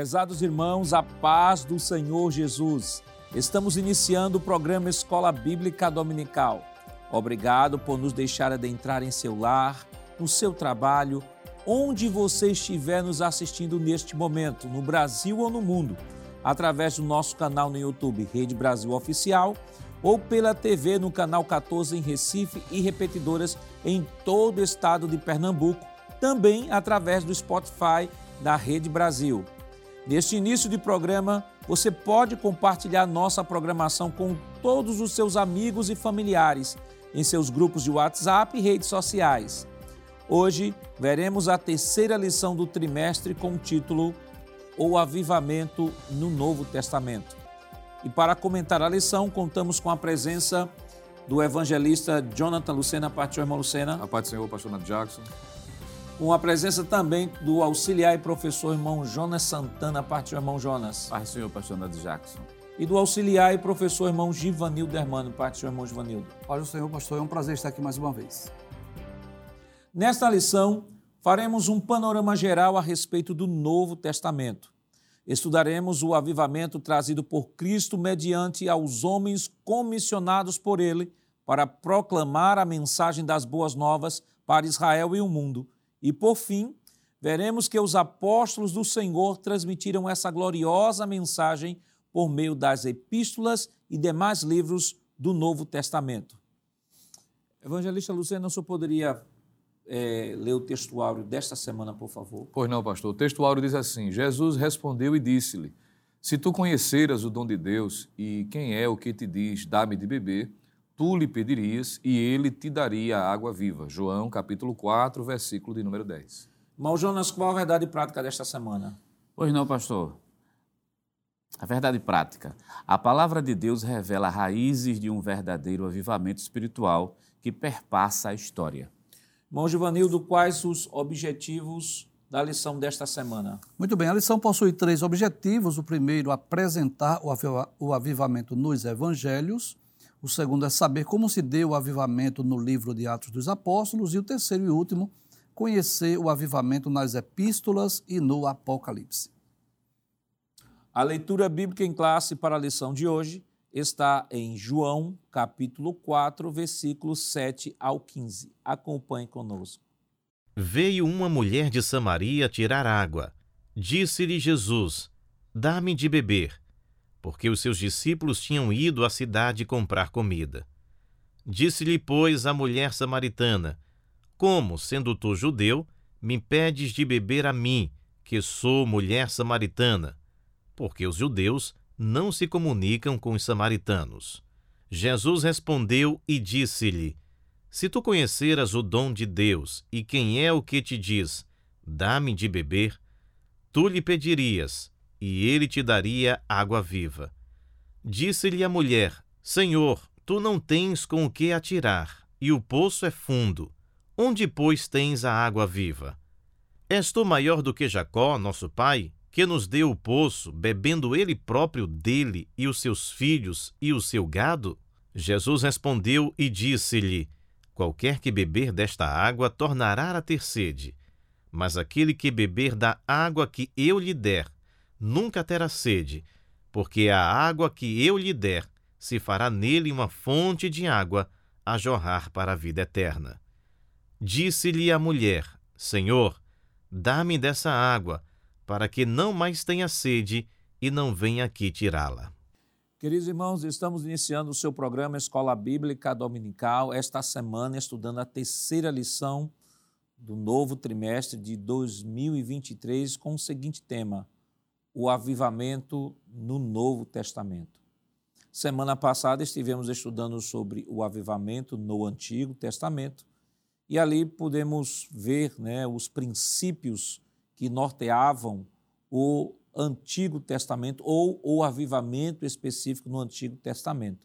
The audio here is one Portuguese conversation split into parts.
Prezados irmãos, a paz do Senhor Jesus. Estamos iniciando o programa Escola Bíblica Dominical. Obrigado por nos deixar adentrar em seu lar, no seu trabalho, onde você estiver nos assistindo neste momento, no Brasil ou no mundo, através do nosso canal no YouTube Rede Brasil Oficial ou pela TV no canal 14 em Recife e repetidoras em todo o estado de Pernambuco, também através do Spotify da Rede Brasil. Neste início de programa, você pode compartilhar nossa programação com todos os seus amigos e familiares em seus grupos de WhatsApp e redes sociais. Hoje veremos a terceira lição do trimestre com o título O Avivamento no Novo Testamento. E para comentar a lição, contamos com a presença do evangelista Jonathan Lucena, parte do irmão Lucena. A paz do Senhor, pastor Nath Jackson com a presença também do auxiliar e professor irmão Jonas Santana, parte do irmão Jonas. Pai Senhor, pastor Nando Jackson. E do auxiliar e professor irmão Givanildo Hermano, parte do irmão Givanildo. Do Senhor, pastor, é um prazer estar aqui mais uma vez. Nesta lição, faremos um panorama geral a respeito do Novo Testamento. Estudaremos o avivamento trazido por Cristo mediante aos homens comissionados por ele para proclamar a mensagem das boas novas para Israel e o mundo e por fim, veremos que os apóstolos do Senhor transmitiram essa gloriosa mensagem por meio das epístolas e demais livros do Novo Testamento. Evangelista Luciano, o senhor poderia é, ler o textuário desta semana, por favor? Pois não, pastor. O textuário diz assim: Jesus respondeu e disse-lhe: Se tu conheceras o dom de Deus e quem é o que te diz, dá-me de beber, tu lhe pedirias e ele te daria a água viva. João capítulo 4, versículo de número 10. Irmão Jonas, qual a verdade prática desta semana? Pois não, pastor. A verdade prática. A palavra de Deus revela raízes de um verdadeiro avivamento espiritual que perpassa a história. Irmão Givanildo, quais os objetivos da lição desta semana? Muito bem, a lição possui três objetivos. O primeiro, apresentar o avivamento nos evangelhos. O segundo é saber como se deu o avivamento no livro de Atos dos Apóstolos. E o terceiro e último, conhecer o avivamento nas epístolas e no Apocalipse. A leitura bíblica em classe para a lição de hoje está em João, capítulo 4, versículos 7 ao 15. Acompanhe conosco. Veio uma mulher de Samaria tirar água. Disse-lhe Jesus: Dá-me de beber porque os seus discípulos tinham ido à cidade comprar comida. Disse-lhe, pois, a mulher samaritana: Como, sendo tu judeu, me pedes de beber a mim, que sou mulher samaritana? Porque os judeus não se comunicam com os samaritanos. Jesus respondeu e disse-lhe: Se tu conheceras o dom de Deus e quem é o que te diz, dá-me de beber, tu lhe pedirias e ele te daria água viva. Disse-lhe a mulher: Senhor, tu não tens com o que atirar, e o poço é fundo. Onde, pois, tens a água viva? És tu maior do que Jacó, nosso pai, que nos deu o poço, bebendo ele próprio dele e os seus filhos e o seu gado? Jesus respondeu e disse-lhe: Qualquer que beber desta água tornará a ter sede, mas aquele que beber da água que eu lhe der, nunca terá sede, porque a água que eu lhe der se fará nele uma fonte de água a jorrar para a vida eterna. Disse-lhe a mulher: Senhor, dá-me dessa água, para que não mais tenha sede e não venha aqui tirá-la. Queridos irmãos, estamos iniciando o seu programa Escola Bíblica Dominical, esta semana estudando a terceira lição do novo trimestre de 2023 com o seguinte tema: o avivamento no Novo Testamento. Semana passada estivemos estudando sobre o avivamento no Antigo Testamento e ali podemos ver né, os princípios que norteavam o Antigo Testamento ou o avivamento específico no Antigo Testamento.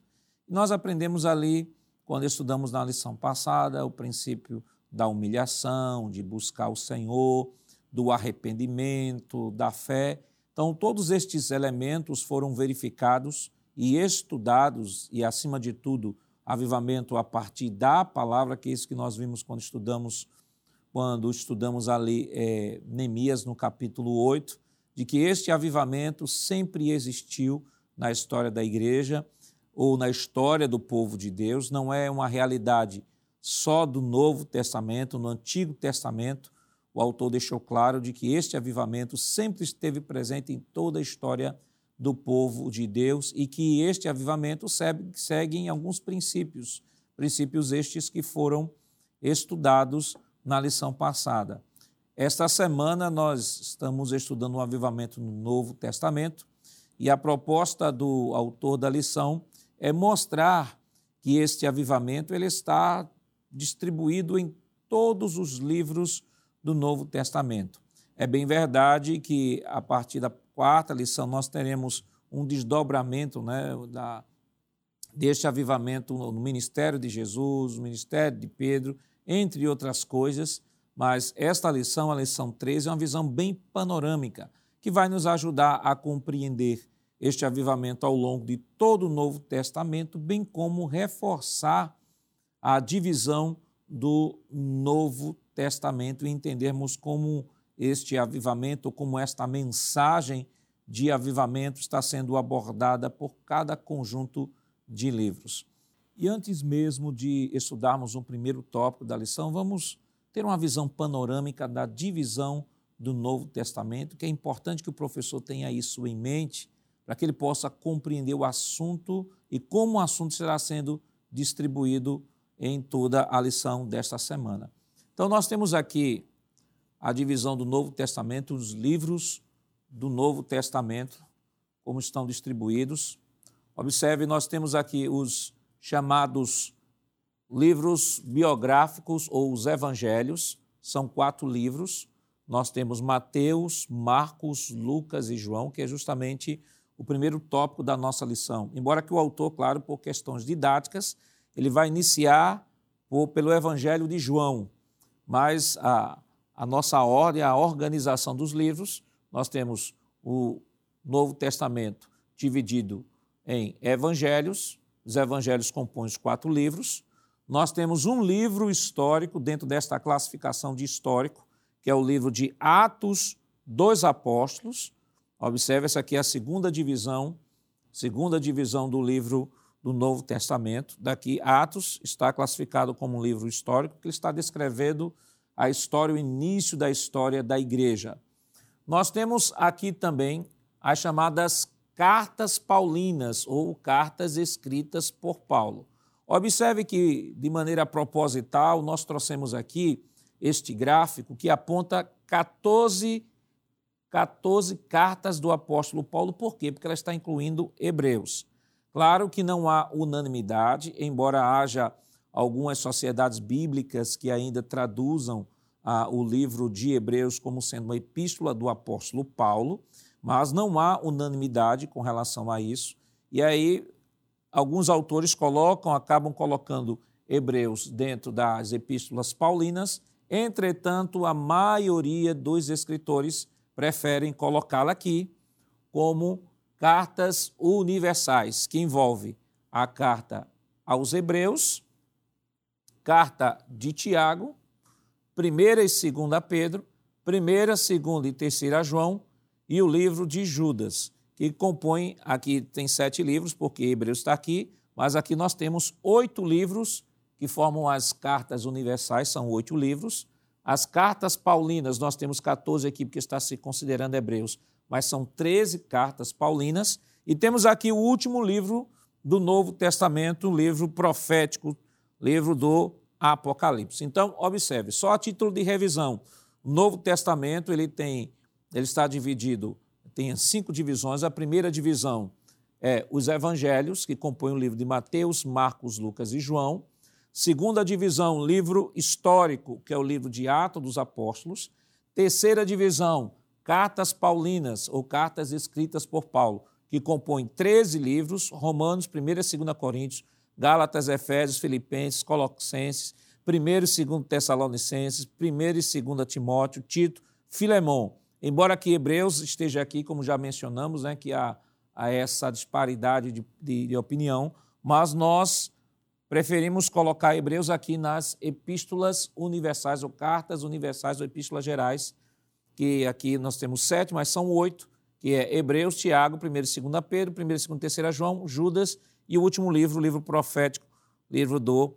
nós aprendemos ali, quando estudamos na lição passada, o princípio da humilhação, de buscar o Senhor, do arrependimento, da fé então, todos estes elementos foram verificados e estudados, e acima de tudo, avivamento a partir da palavra, que é isso que nós vimos quando estudamos, quando estudamos ali é, Neemias no capítulo 8, de que este avivamento sempre existiu na história da igreja ou na história do povo de Deus, não é uma realidade só do Novo Testamento, no Antigo Testamento, o autor deixou claro de que este avivamento sempre esteve presente em toda a história do povo de Deus e que este avivamento segue, segue em alguns princípios, princípios estes que foram estudados na lição passada. Esta semana nós estamos estudando o um avivamento no Novo Testamento e a proposta do autor da lição é mostrar que este avivamento ele está distribuído em todos os livros do Novo Testamento. É bem verdade que a partir da quarta lição nós teremos um desdobramento né, da, deste avivamento no ministério de Jesus, no ministério de Pedro, entre outras coisas, mas esta lição, a lição 13, é uma visão bem panorâmica que vai nos ajudar a compreender este avivamento ao longo de todo o Novo Testamento, bem como reforçar a divisão do Novo Testamento e entendermos como este avivamento, como esta mensagem de avivamento está sendo abordada por cada conjunto de livros. E antes mesmo de estudarmos um primeiro tópico da lição, vamos ter uma visão panorâmica da divisão do Novo Testamento, que é importante que o professor tenha isso em mente, para que ele possa compreender o assunto e como o assunto será sendo distribuído em toda a lição desta semana. Então, nós temos aqui a divisão do Novo Testamento, os livros do Novo Testamento, como estão distribuídos. Observe, nós temos aqui os chamados livros biográficos ou os evangelhos, são quatro livros. Nós temos Mateus, Marcos, Lucas e João, que é justamente o primeiro tópico da nossa lição. Embora que o autor, claro, por questões didáticas, ele vai iniciar por, pelo Evangelho de João, mas a, a nossa ordem, a organização dos livros, nós temos o Novo Testamento dividido em evangelhos, os evangelhos compõem os quatro livros. Nós temos um livro histórico dentro desta classificação de histórico, que é o livro de Atos dos Apóstolos. Observe, essa aqui é a segunda divisão, segunda divisão do livro do Novo Testamento. Daqui, Atos está classificado como um livro histórico, que está descrevendo a história, o início da história da igreja. Nós temos aqui também as chamadas cartas paulinas ou cartas escritas por Paulo. Observe que, de maneira proposital, nós trouxemos aqui este gráfico que aponta 14, 14 cartas do apóstolo Paulo. Por quê? Porque ela está incluindo Hebreus. Claro que não há unanimidade, embora haja algumas sociedades bíblicas que ainda traduzam ah, o livro de Hebreus como sendo uma epístola do apóstolo Paulo, mas não há unanimidade com relação a isso. E aí, alguns autores colocam, acabam colocando Hebreus dentro das epístolas paulinas, entretanto, a maioria dos escritores preferem colocá-la aqui como cartas universais, que envolve a carta aos Hebreus, carta de Tiago, primeira e segunda Pedro, primeira, segunda e terceira João e o livro de Judas, que compõe, aqui tem sete livros, porque Hebreus está aqui, mas aqui nós temos oito livros que formam as cartas universais, são oito livros. As cartas paulinas, nós temos 14 aqui, porque está se considerando Hebreus, mas são 13 cartas paulinas. E temos aqui o último livro do Novo Testamento, o livro profético, livro do Apocalipse. Então, observe, só a título de revisão, o Novo Testamento ele tem, ele está dividido, tem cinco divisões. A primeira divisão é os evangelhos, que compõem o livro de Mateus, Marcos, Lucas e João. Segunda divisão, livro histórico, que é o livro de Atos dos Apóstolos. Terceira divisão, cartas paulinas ou cartas escritas por Paulo, que compõem 13 livros, Romanos, 1 e 2 Coríntios, Gálatas, Efésios, Filipenses, Colossenses, 1 e 2 Tessalonicenses, 1 e 2 Timóteo, Tito, Filemão. Embora que Hebreus esteja aqui, como já mencionamos, né, que há, há essa disparidade de, de, de opinião, mas nós preferimos colocar Hebreus aqui nas epístolas universais, ou cartas universais, ou epístolas gerais, que aqui nós temos sete, mas são oito, que é Hebreus, Tiago, 1 e 2 Pedro, 1 e 2 e 3 João, Judas e o último livro, o livro profético, livro do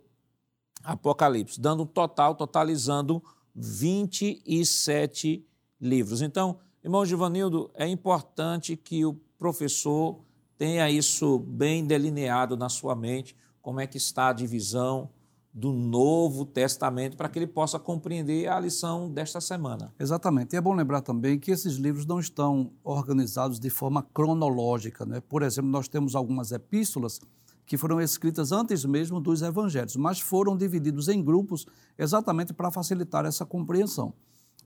Apocalipse, dando um total, totalizando 27 livros. Então, irmão Givanildo, é importante que o professor tenha isso bem delineado na sua mente, como é que está a divisão do Novo Testamento, para que ele possa compreender a lição desta semana. Exatamente. E é bom lembrar também que esses livros não estão organizados de forma cronológica. Né? Por exemplo, nós temos algumas epístolas que foram escritas antes mesmo dos evangelhos, mas foram divididos em grupos exatamente para facilitar essa compreensão.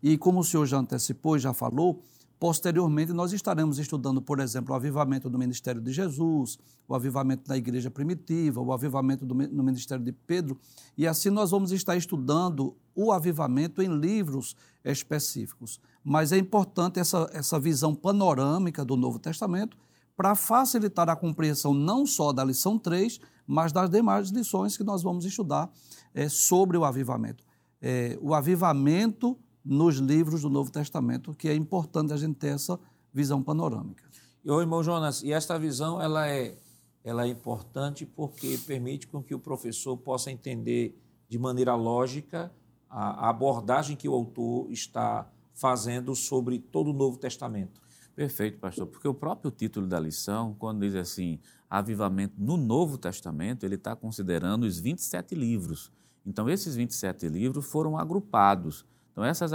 E como o senhor já antecipou e já falou, posteriormente nós estaremos estudando, por exemplo, o avivamento do ministério de Jesus, o avivamento da igreja primitiva, o avivamento do, no ministério de Pedro, e assim nós vamos estar estudando o avivamento em livros específicos. Mas é importante essa, essa visão panorâmica do Novo Testamento para facilitar a compreensão não só da lição 3, mas das demais lições que nós vamos estudar é, sobre o avivamento. É, o avivamento nos livros do Novo Testamento, que é importante a gente ter essa visão panorâmica. E, ô, irmão Jonas, e esta visão ela é, ela é importante porque permite com que o professor possa entender de maneira lógica a, a abordagem que o autor está fazendo sobre todo o Novo Testamento. Perfeito, pastor, porque o próprio título da lição, quando diz assim, avivamento no Novo Testamento, ele está considerando os 27 livros. Então, esses 27 livros foram agrupados. Então, essas,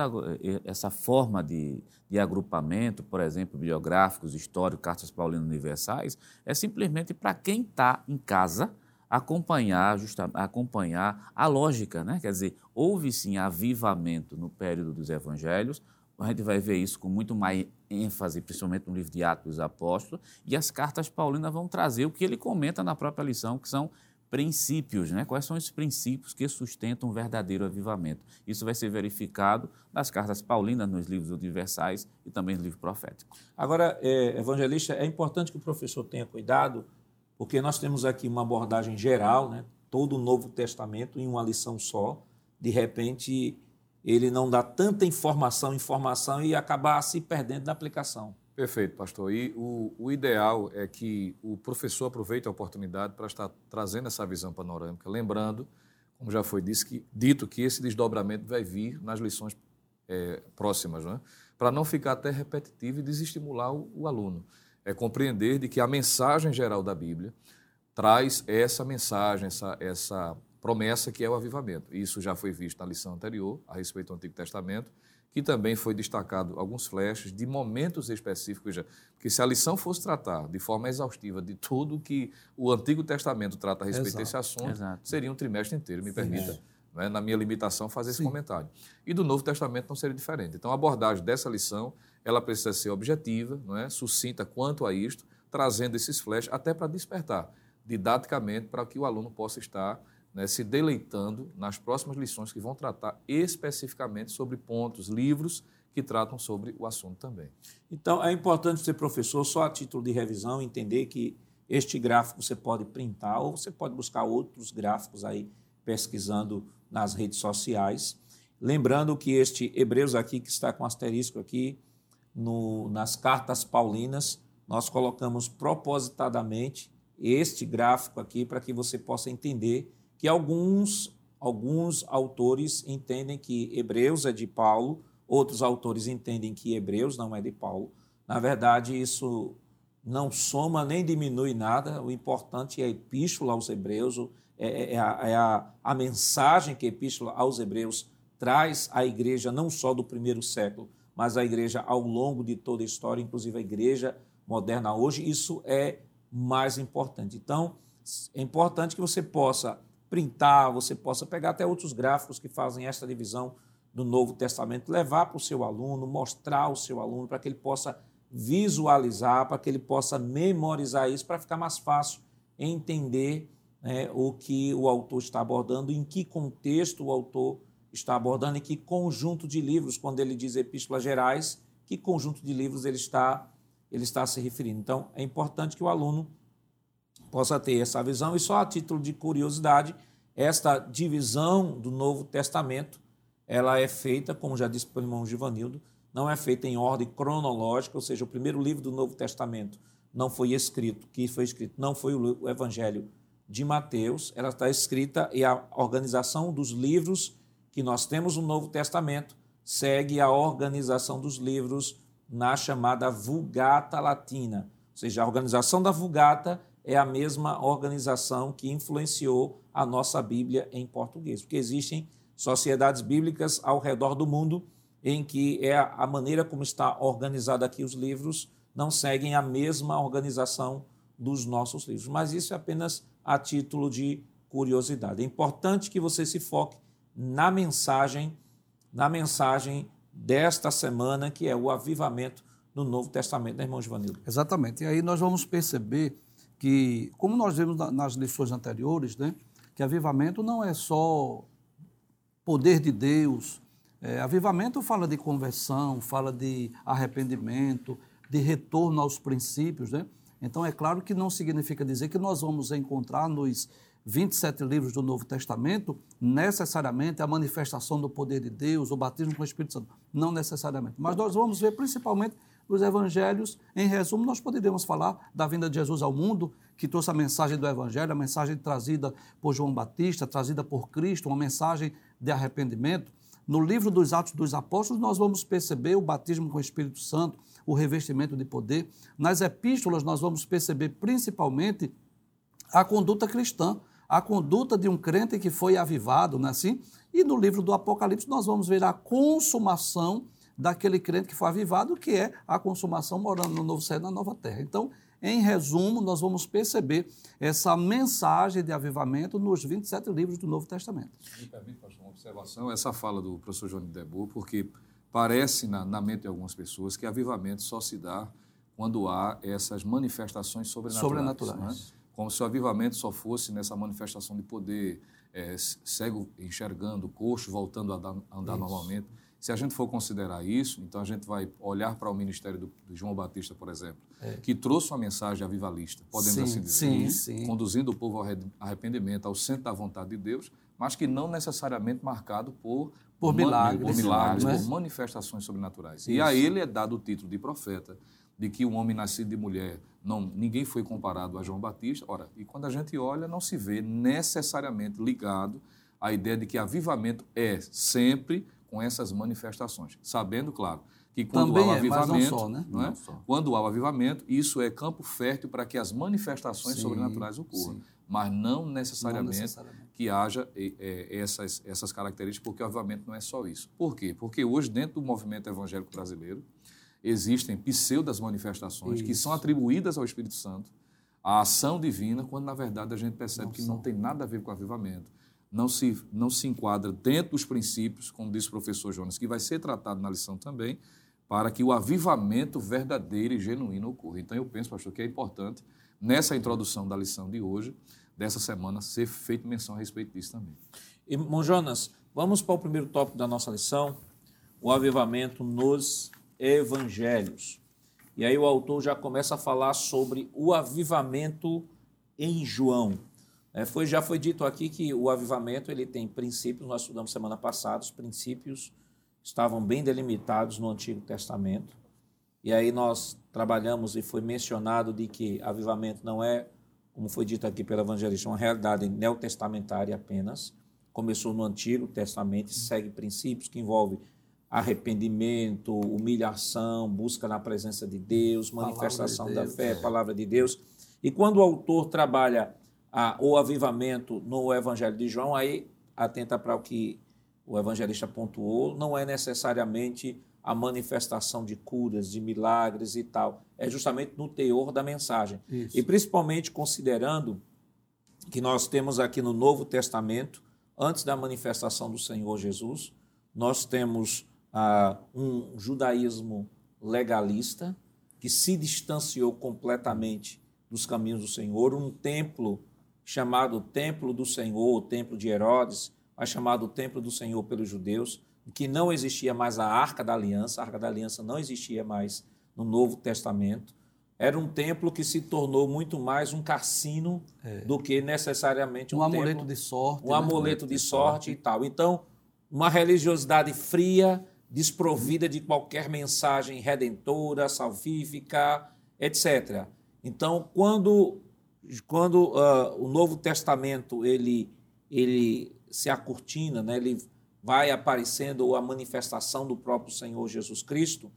essa forma de, de agrupamento, por exemplo, biográficos, históricos, cartas paulinas universais, é simplesmente para quem está em casa acompanhar, acompanhar a lógica, né? Quer dizer, houve sim avivamento no período dos evangelhos, a gente vai ver isso com muito mais ênfase, principalmente no livro de Atos dos Apóstolos, e as cartas paulinas vão trazer o que ele comenta na própria lição, que são princípios, né? Quais são os princípios que sustentam um verdadeiro avivamento? Isso vai ser verificado nas cartas paulinas, nos livros universais e também no livro profético. Agora, é, evangelista, é importante que o professor tenha cuidado, porque nós temos aqui uma abordagem geral, né? Todo o Novo Testamento em uma lição só. De repente, ele não dá tanta informação, informação e acabar se perdendo na aplicação. Perfeito, pastor. E o, o, ideal é que o professor aproveite a oportunidade para estar trazendo essa visão panorâmica, lembrando, como já foi dito, que, dito, que esse desdobramento vai vir nas lições é, próximas, é? para não ficar até repetitivo e desestimular o, o aluno. É compreender de que a mensagem geral da Bíblia traz essa mensagem, essa, essa promessa que é o avivamento. Isso já foi visto na lição anterior, a respeito do Antigo Testamento, que também foi destacado alguns flashes de momentos específicos já. Porque se a lição fosse tratar de forma exaustiva de tudo que o Antigo Testamento trata a respeito Exato. desse assunto, Exato. seria um trimestre inteiro, me Sim, permita. É. é. na minha limitação, fazer esse Sim. comentário. E do Novo Testamento não seria diferente. Então, a abordagem dessa lição, ela precisa ser objetiva, não é? sucinta quanto a isto, trazendo esses flashes até para despertar didaticamente para que o aluno possa estar né, se deleitando nas próximas lições que vão tratar especificamente sobre pontos, livros que tratam sobre o assunto também. Então, é importante ser professor, só a título de revisão, entender que este gráfico você pode printar ou você pode buscar outros gráficos aí pesquisando nas redes sociais. Lembrando que este Hebreus aqui, que está com asterisco aqui, no, nas cartas paulinas, nós colocamos propositadamente este gráfico aqui para que você possa entender que alguns, alguns autores entendem que Hebreus é de Paulo, outros autores entendem que Hebreus não é de Paulo. Na verdade, isso não soma nem diminui nada, o importante é a epístola aos Hebreus, é, é, é, a, é a, a mensagem que a epístola aos Hebreus traz à igreja, não só do primeiro século, mas à igreja ao longo de toda a história, inclusive a igreja moderna hoje, isso é mais importante. Então, é importante que você possa printar, você possa pegar até outros gráficos que fazem esta divisão do Novo Testamento, levar para o seu aluno, mostrar ao seu aluno, para que ele possa visualizar, para que ele possa memorizar isso, para ficar mais fácil entender né, o que o autor está abordando, em que contexto o autor está abordando, em que conjunto de livros, quando ele diz epístolas gerais, que conjunto de livros ele está, ele está se referindo. Então, é importante que o aluno possa ter essa visão. E só a título de curiosidade, esta divisão do Novo Testamento, ela é feita, como já disse pelo irmão Givanildo, não é feita em ordem cronológica, ou seja, o primeiro livro do Novo Testamento não foi escrito, que foi escrito não foi o Evangelho de Mateus, ela está escrita e a organização dos livros que nós temos no Novo Testamento segue a organização dos livros na chamada Vulgata Latina. Ou seja, a organização da Vulgata é a mesma organização que influenciou a nossa Bíblia em português, porque existem sociedades bíblicas ao redor do mundo em que é a maneira como está organizado aqui os livros não seguem a mesma organização dos nossos livros. Mas isso é apenas a título de curiosidade. É importante que você se foque na mensagem, na mensagem desta semana, que é o avivamento no Novo Testamento, né, irmão Givanildo? Exatamente. E aí nós vamos perceber que, como nós vimos nas lições anteriores, né, que avivamento não é só poder de Deus. É, avivamento fala de conversão, fala de arrependimento, de retorno aos princípios, né? Então, é claro que não significa dizer que nós vamos encontrar nos 27 livros do Novo Testamento necessariamente a manifestação do poder de Deus, o batismo com o Espírito Santo. Não necessariamente. Mas nós vamos ver principalmente nos evangelhos. Em resumo, nós poderíamos falar da vinda de Jesus ao mundo, que trouxe a mensagem do evangelho, a mensagem trazida por João Batista, trazida por Cristo, uma mensagem de arrependimento. No livro dos Atos dos Apóstolos, nós vamos perceber o batismo com o Espírito Santo, o revestimento de poder. Nas epístolas, nós vamos perceber principalmente a conduta cristã, a conduta de um crente que foi avivado, não é assim? E no livro do Apocalipse, nós vamos ver a consumação daquele crente que foi avivado, que é a consumação morando no novo céu e na nova terra. Então, em resumo, nós vamos perceber essa mensagem de avivamento nos 27 livros do Novo Testamento. Me permite, pastor, uma observação, essa fala do professor João de Debout, porque Parece na, na mente de algumas pessoas que avivamento só se dá quando há essas manifestações sobrenaturais. Sobrenaturais. Né? Como se o avivamento só fosse nessa manifestação de poder, é, cego enxergando, coxo voltando a a andar normalmente. Se a gente for considerar isso, então a gente vai olhar para o ministério do, do João Batista, por exemplo, é. que trouxe uma mensagem avivalista, podemos sim, assim dizer, sim, sim. conduzindo o povo ao arrependimento, ao centro da vontade de Deus, mas que não necessariamente marcado por por milagres, por, milagres, né? por manifestações sobrenaturais. Isso. E a ele é dado o título de profeta, de que um homem nascido de mulher, não, ninguém foi comparado a João Batista. Ora, e quando a gente olha, não se vê necessariamente ligado à ideia de que avivamento é sempre com essas manifestações, sabendo, claro, que quando Também há o avivamento, é, não só, né? não é? Não quando há o avivamento, isso é campo fértil para que as manifestações sim, sobrenaturais ocorram. Sim mas não necessariamente, não necessariamente, que haja é, essas, essas características, porque obviamente não é só isso. Por quê? Porque hoje, dentro do movimento evangélico brasileiro, existem pseudas manifestações isso. que são atribuídas ao Espírito Santo, à ação divina, quando na verdade a gente percebe não que são. não tem nada a ver com o avivamento. Não se, não se enquadra dentro dos princípios, como disse o professor Jonas, que vai ser tratado na lição também, para que o avivamento verdadeiro e genuíno ocorra. Então eu penso, pastor, que é importante, nessa introdução da lição de hoje, dessa semana ser feito menção a respeito disso também. Irmão Jonas, vamos para o primeiro tópico da nossa lição, o avivamento nos evangelhos. E aí o autor já começa a falar sobre o avivamento em João. É, foi, já foi dito aqui que o avivamento ele tem princípios, nós estudamos semana passada, os princípios estavam bem delimitados no Antigo Testamento. E aí nós trabalhamos e foi mencionado de que avivamento não é como foi dito aqui pelo evangelista, uma realidade neotestamentária apenas. Começou no Antigo Testamento e segue princípios que envolvem arrependimento, humilhação, busca na presença de Deus, manifestação de Deus, da fé, é. palavra de Deus. E quando o autor trabalha a, o avivamento no Evangelho de João, aí atenta para o que o evangelista pontuou, não é necessariamente a manifestação de curas, de milagres e tal. É justamente no teor da mensagem. Isso. E principalmente considerando que nós temos aqui no Novo Testamento, antes da manifestação do Senhor Jesus, nós temos ah, um judaísmo legalista que se distanciou completamente dos caminhos do Senhor, um templo chamado Templo do Senhor, o Templo de Herodes, mas chamado Templo do Senhor pelos judeus, que não existia mais a Arca da Aliança, a Arca da Aliança não existia mais no Novo Testamento. Era um templo que se tornou muito mais um cassino é. do que necessariamente um, um amuleto de sorte. Um né? amuleto de, de sorte, sorte e tal. Então, uma religiosidade fria, desprovida de qualquer mensagem redentora, salvífica, etc. Então, quando, quando uh, o Novo Testamento ele, ele se acortina, né, ele vai aparecendo a manifestação do próprio Senhor Jesus Cristo,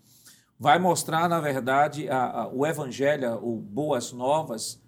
vai mostrar, na verdade, a, a, o Evangelho, o Boas Novas,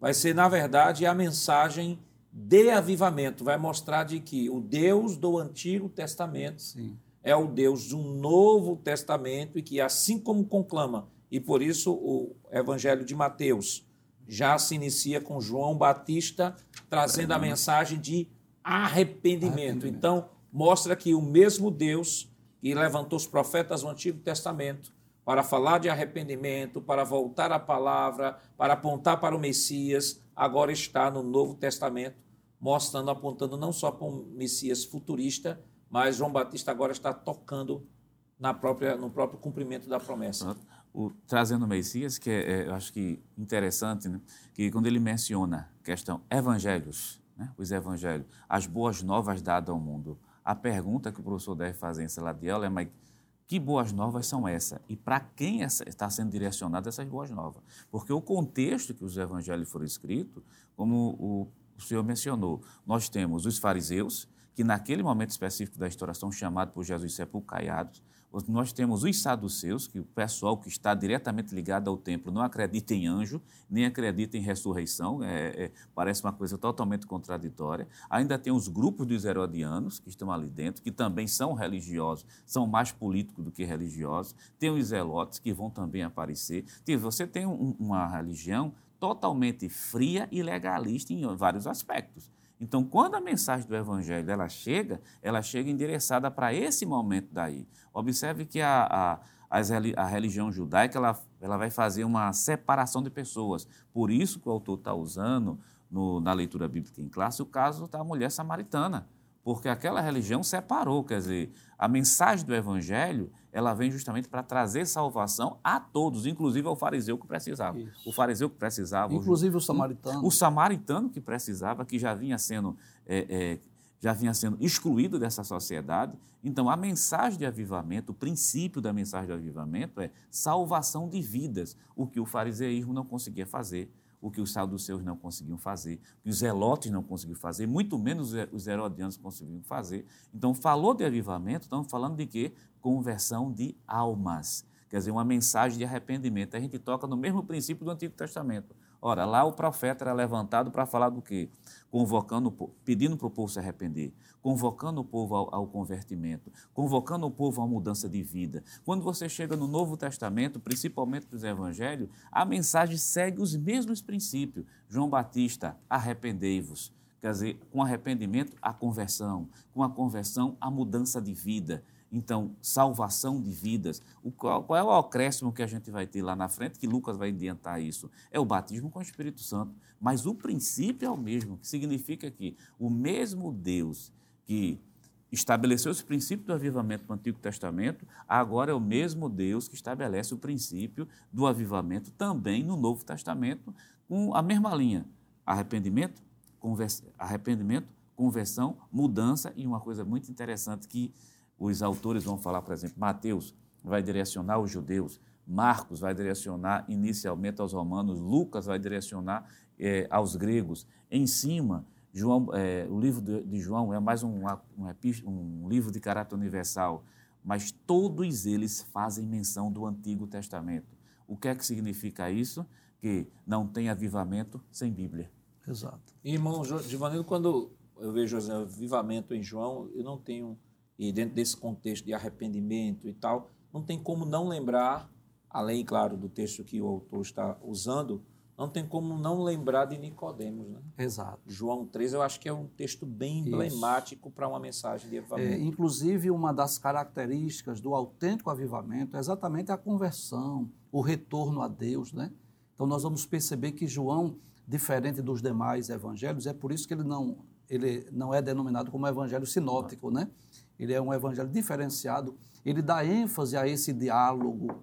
vai ser, na verdade, a mensagem de avivamento. Vai mostrar de que o Deus do Antigo Testamento Sim. é o Deus do Novo Testamento e que, assim como conclama, e por isso o Evangelho de Mateus já se inicia com João Batista trazendo a mensagem de arrependimento. arrependimento. Então, mostra que o mesmo Deus que levantou os profetas do Antigo Testamento para falar de arrependimento, para voltar à palavra, para apontar para o Messias, agora está no Novo Testamento, mostrando, apontando não só para um Messias futurista, mas João Batista agora está tocando na própria, no próprio cumprimento da promessa. O, trazendo o Messias, que é, é, eu acho que interessante, né? que quando ele menciona a questão evangelhos, né? os evangelhos, as boas novas dadas ao mundo, a pergunta que o professor deve fazer em sala de aula é, mas que boas novas são essas? E para quem está sendo direcionada essas boas novas? Porque o contexto que os evangelhos foram escritos, como o, o senhor mencionou, nós temos os fariseus, que naquele momento específico da história são chamados por Jesus sepulcaiados, nós temos os saduceus, que o pessoal que está diretamente ligado ao templo não acredita em anjo, nem acredita em ressurreição, é, é, parece uma coisa totalmente contraditória. Ainda tem os grupos dos herodianos, que estão ali dentro, que também são religiosos, são mais políticos do que religiosos. Tem os zelotes, que vão também aparecer. Você tem um, uma religião totalmente fria e legalista em vários aspectos. Então, quando a mensagem do Evangelho ela chega, ela chega endereçada para esse momento daí. Observe que a, a, a religião judaica ela, ela vai fazer uma separação de pessoas. Por isso que o autor está usando no, na leitura bíblica em classe o caso da mulher samaritana porque aquela religião separou, quer dizer, a mensagem do evangelho, ela vem justamente para trazer salvação a todos, inclusive ao fariseu que precisava. Isso. O fariseu que precisava. Inclusive o samaritano. O samaritano que precisava, que já vinha sendo, é, é, já vinha sendo excluído dessa sociedade. Então, a mensagem de avivamento, o princípio da mensagem de avivamento é salvação de vidas, o que o fariseísmo não conseguia fazer o que os saduceus não conseguiam fazer, o que os zelotes não conseguiam fazer, muito menos os herodianos conseguiam fazer. Então, falou de avivamento, estamos falando de quê? Conversão de almas. Quer dizer, uma mensagem de arrependimento. A gente toca no mesmo princípio do Antigo Testamento. Ora, lá o profeta era levantado para falar do quê? Convocando, pedindo para o povo se arrepender, convocando o povo ao, ao, convertimento, convocando o povo à mudança de vida. Quando você chega no Novo Testamento, principalmente dos Evangelhos, a mensagem segue os mesmos princípios. João Batista, arrependei-vos. Quer dizer, com arrependimento, a conversão, com a conversão, a mudança de vida. Então, salvação de vidas. O, qual, qual, é o acréscimo que a gente vai ter lá na frente, que Lucas vai adiantar isso? É o batismo com o Espírito Santo. Mas o princípio é o mesmo, que significa que o mesmo Deus que estabeleceu esse princípio do avivamento no Antigo Testamento, agora é o mesmo Deus que estabelece o princípio do avivamento também no Novo Testamento, com a mesma linha: arrependimento, arrependimento, conversão, mudança e uma coisa muito interessante que os autores vão falar, por exemplo, Mateus vai direcionar os judeus, Marcos vai direcionar inicialmente aos romanos, Lucas vai direcionar eh, aos gregos. Em cima, João, eh, o livro de, de, João é mais um, um, um livro de caráter universal, mas todos eles fazem menção do Antigo Testamento. O que é que significa isso? Que não tem avivamento sem Bíblia. Exato. Irmão Giovanni, quando eu vejo avivamento em João, eu não tenho e dentro desse contexto de arrependimento e tal, não tem como não lembrar, além, claro, do texto que o autor está usando, não tem como não lembrar de Nicodemos, né? Exato. João 3, eu acho que é um texto bem emblemático para uma mensagem de avivamento. É, inclusive, uma das características do autêntico avivamento é exatamente a conversão, o retorno a Deus, né? Então, nós vamos perceber que João, diferente dos demais evangelhos, é por isso que ele não, ele não é denominado como evangelho sinóptico, né? ele é um evangelho diferenciado, ele dá ênfase a esse diálogo,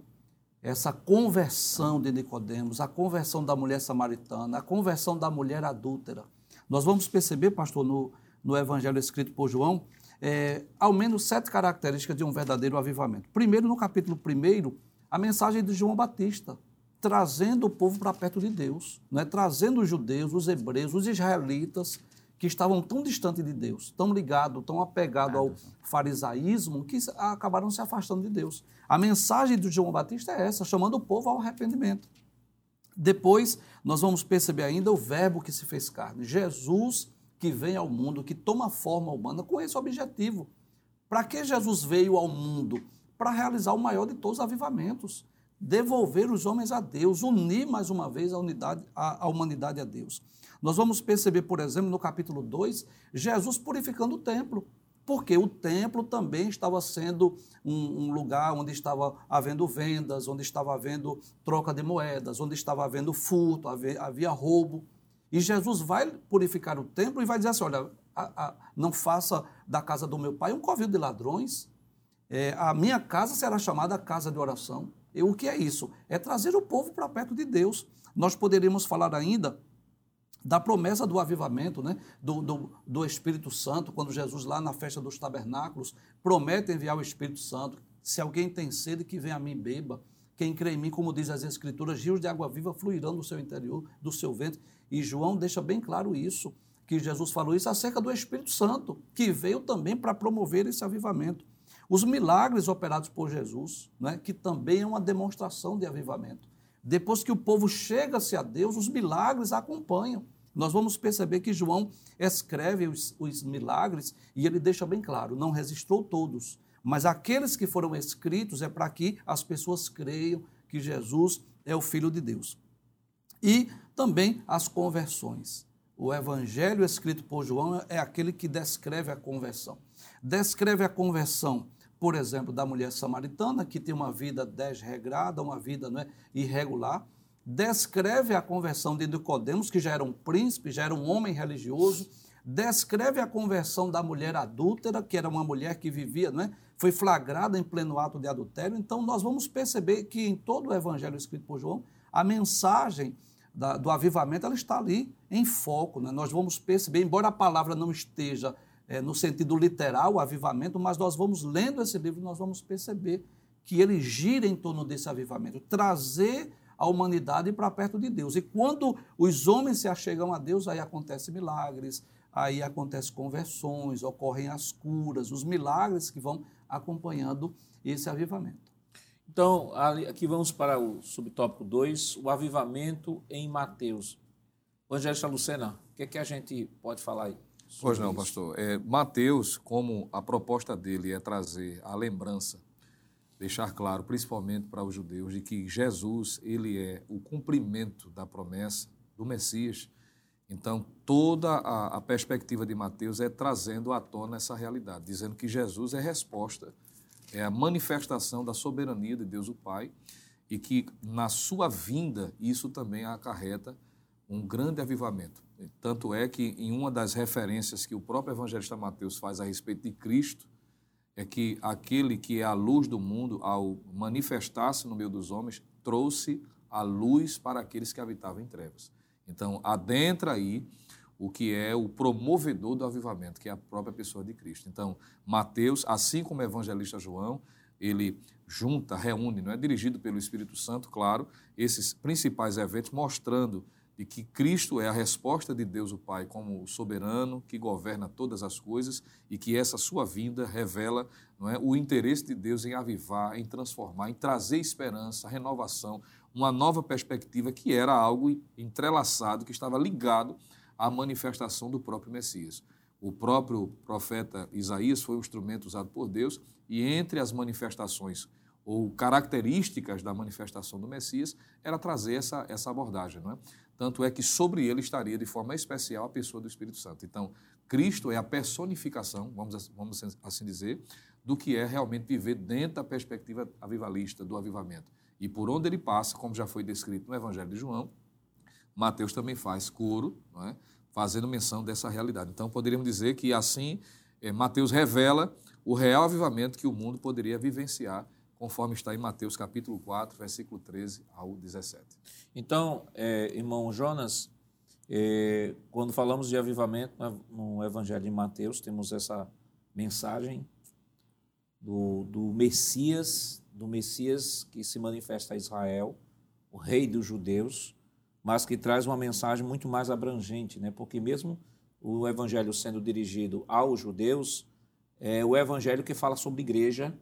essa conversão de Nicodemos, a conversão da mulher samaritana, a conversão da mulher adúltera. Nós vamos perceber, pastor, no, no evangelho escrito por João, é, ao menos sete características de um verdadeiro avivamento. Primeiro, no capítulo 1, a mensagem de João Batista, trazendo o povo para perto de Deus, né? trazendo os judeus, os hebreus, os israelitas, que estavam tão distantes de Deus, tão ligados, tão apegados ao farisaísmo, que acabaram se afastando de Deus. A mensagem de João Batista é essa, chamando o povo ao arrependimento. Depois, nós vamos perceber ainda o verbo que se fez carne. Jesus que vem ao mundo, que toma forma humana com esse objetivo. Para que Jesus veio ao mundo? Para realizar o maior de todos os avivamentos. Devolver os homens a Deus, unir mais uma vez a, unidade, a, a humanidade a Deus. Nós vamos perceber, por exemplo, no capítulo 2, Jesus purificando o templo porque o templo também estava sendo um, um, lugar onde estava havendo vendas, onde estava havendo troca de moedas, onde estava havendo furto, havia, havia roubo. E Jesus vai purificar o templo e vai dizer assim: olha, a, a, não faça da casa do meu pai um covil de ladrões. É, a minha casa será chamada casa de oração. E o que é isso? É trazer o povo para perto de Deus. Nós poderíamos falar ainda da promessa do avivamento, né? Do, do, do, Espírito Santo, quando Jesus, lá na festa dos tabernáculos, promete enviar o Espírito Santo. Se alguém tem sede, que venha a mim beba. Quem crê em mim, como diz as Escrituras, rios de água viva fluirão do seu interior, do seu ventre. E João deixa bem claro isso, que Jesus falou isso acerca do Espírito Santo, que veio também para promover esse avivamento. Os milagres operados por Jesus, né, que também é uma demonstração de avivamento. Depois que o povo chega-se a Deus, os milagres acompanham nós vamos perceber que João escreve os, os milagres e ele deixa bem claro: não registrou todos, mas aqueles que foram escritos é para que as pessoas creiam que Jesus é o Filho de Deus. E também as conversões. O evangelho escrito por João é aquele que descreve a conversão. Descreve a conversão, por exemplo, da mulher samaritana, que tem uma vida desregrada, uma vida não é, irregular descreve a conversão de Nicodemos, que já era um príncipe, já era um homem religioso, descreve a conversão da mulher adúltera, que era uma mulher que vivia, não é? foi flagrada em pleno ato de adultério. Então, nós vamos perceber que em todo o evangelho escrito por João, a mensagem da, do avivamento ela está ali em foco. Né? Nós vamos perceber, embora a palavra não esteja é, no sentido literal, o avivamento, mas nós vamos lendo esse livro, nós vamos perceber que ele gira em torno desse avivamento, trazer a humanidade para perto de Deus. E quando os homens se achegam a Deus, aí acontecem milagres, aí acontecem conversões, ocorrem as curas, os milagres que vão acompanhando esse avivamento. Então, aqui vamos para o subtópico 2, o avivamento em Mateus. Evangelista Lucena, o que, é que a gente pode falar aí? Pois não, pastor. É, Mateus, como a proposta dele é trazer a lembrança deixar claro, principalmente para os judeus, de que Jesus ele é o cumprimento da promessa do Messias. Então, toda a, a, perspectiva de Mateus é trazendo à tona essa realidade, dizendo que Jesus é resposta, é a manifestação da soberania de Deus o Pai e que na sua vinda isso também acarreta um grande avivamento. Tanto é que em uma das referências que o próprio evangelista Mateus faz a respeito de Cristo, é que aquele que é a luz do mundo, ao manifestar-se no meio dos homens, trouxe a luz para aqueles que habitavam em trevas. Então, adentra aí o que é o promovedor do avivamento, que é a própria pessoa de Cristo. Então, Mateus, assim como o evangelista João, ele junta, reúne, não é dirigido pelo Espírito Santo, claro, esses principais eventos mostrando de que Cristo é a resposta de Deus o Pai como o soberano que governa todas as coisas e que essa sua vinda revela não é, o interesse de Deus em avivar, em transformar, em trazer esperança, renovação, uma nova perspectiva que era algo entrelaçado, que estava ligado à manifestação do próprio Messias. O próprio profeta Isaías foi um instrumento usado por Deus e entre as manifestações ou características da manifestação do Messias era trazer essa, essa abordagem. Não é? Tanto é que sobre ele estaria de forma especial a pessoa do Espírito Santo. Então, Cristo é a personificação, vamos, vamos assim dizer, do que é realmente viver dentro da perspectiva avivalista, do avivamento. E por onde ele passa, como já foi descrito no Evangelho de João, Mateus também faz coro, é? fazendo menção dessa realidade. Então, poderíamos dizer que assim, é, Mateus revela o real avivamento que o mundo poderia vivenciar conforme está em Mateus capítulo 4, versículo 13 ao 17. Então, é, irmão Jonas, é, quando falamos de avivamento no Evangelho de Mateus, temos essa mensagem do, do Messias, do Messias que se manifesta a Israel, o rei dos judeus, mas que traz uma mensagem muito mais abrangente, né? porque mesmo o evangelho sendo dirigido aos judeus, é o evangelho que fala sobre igreja.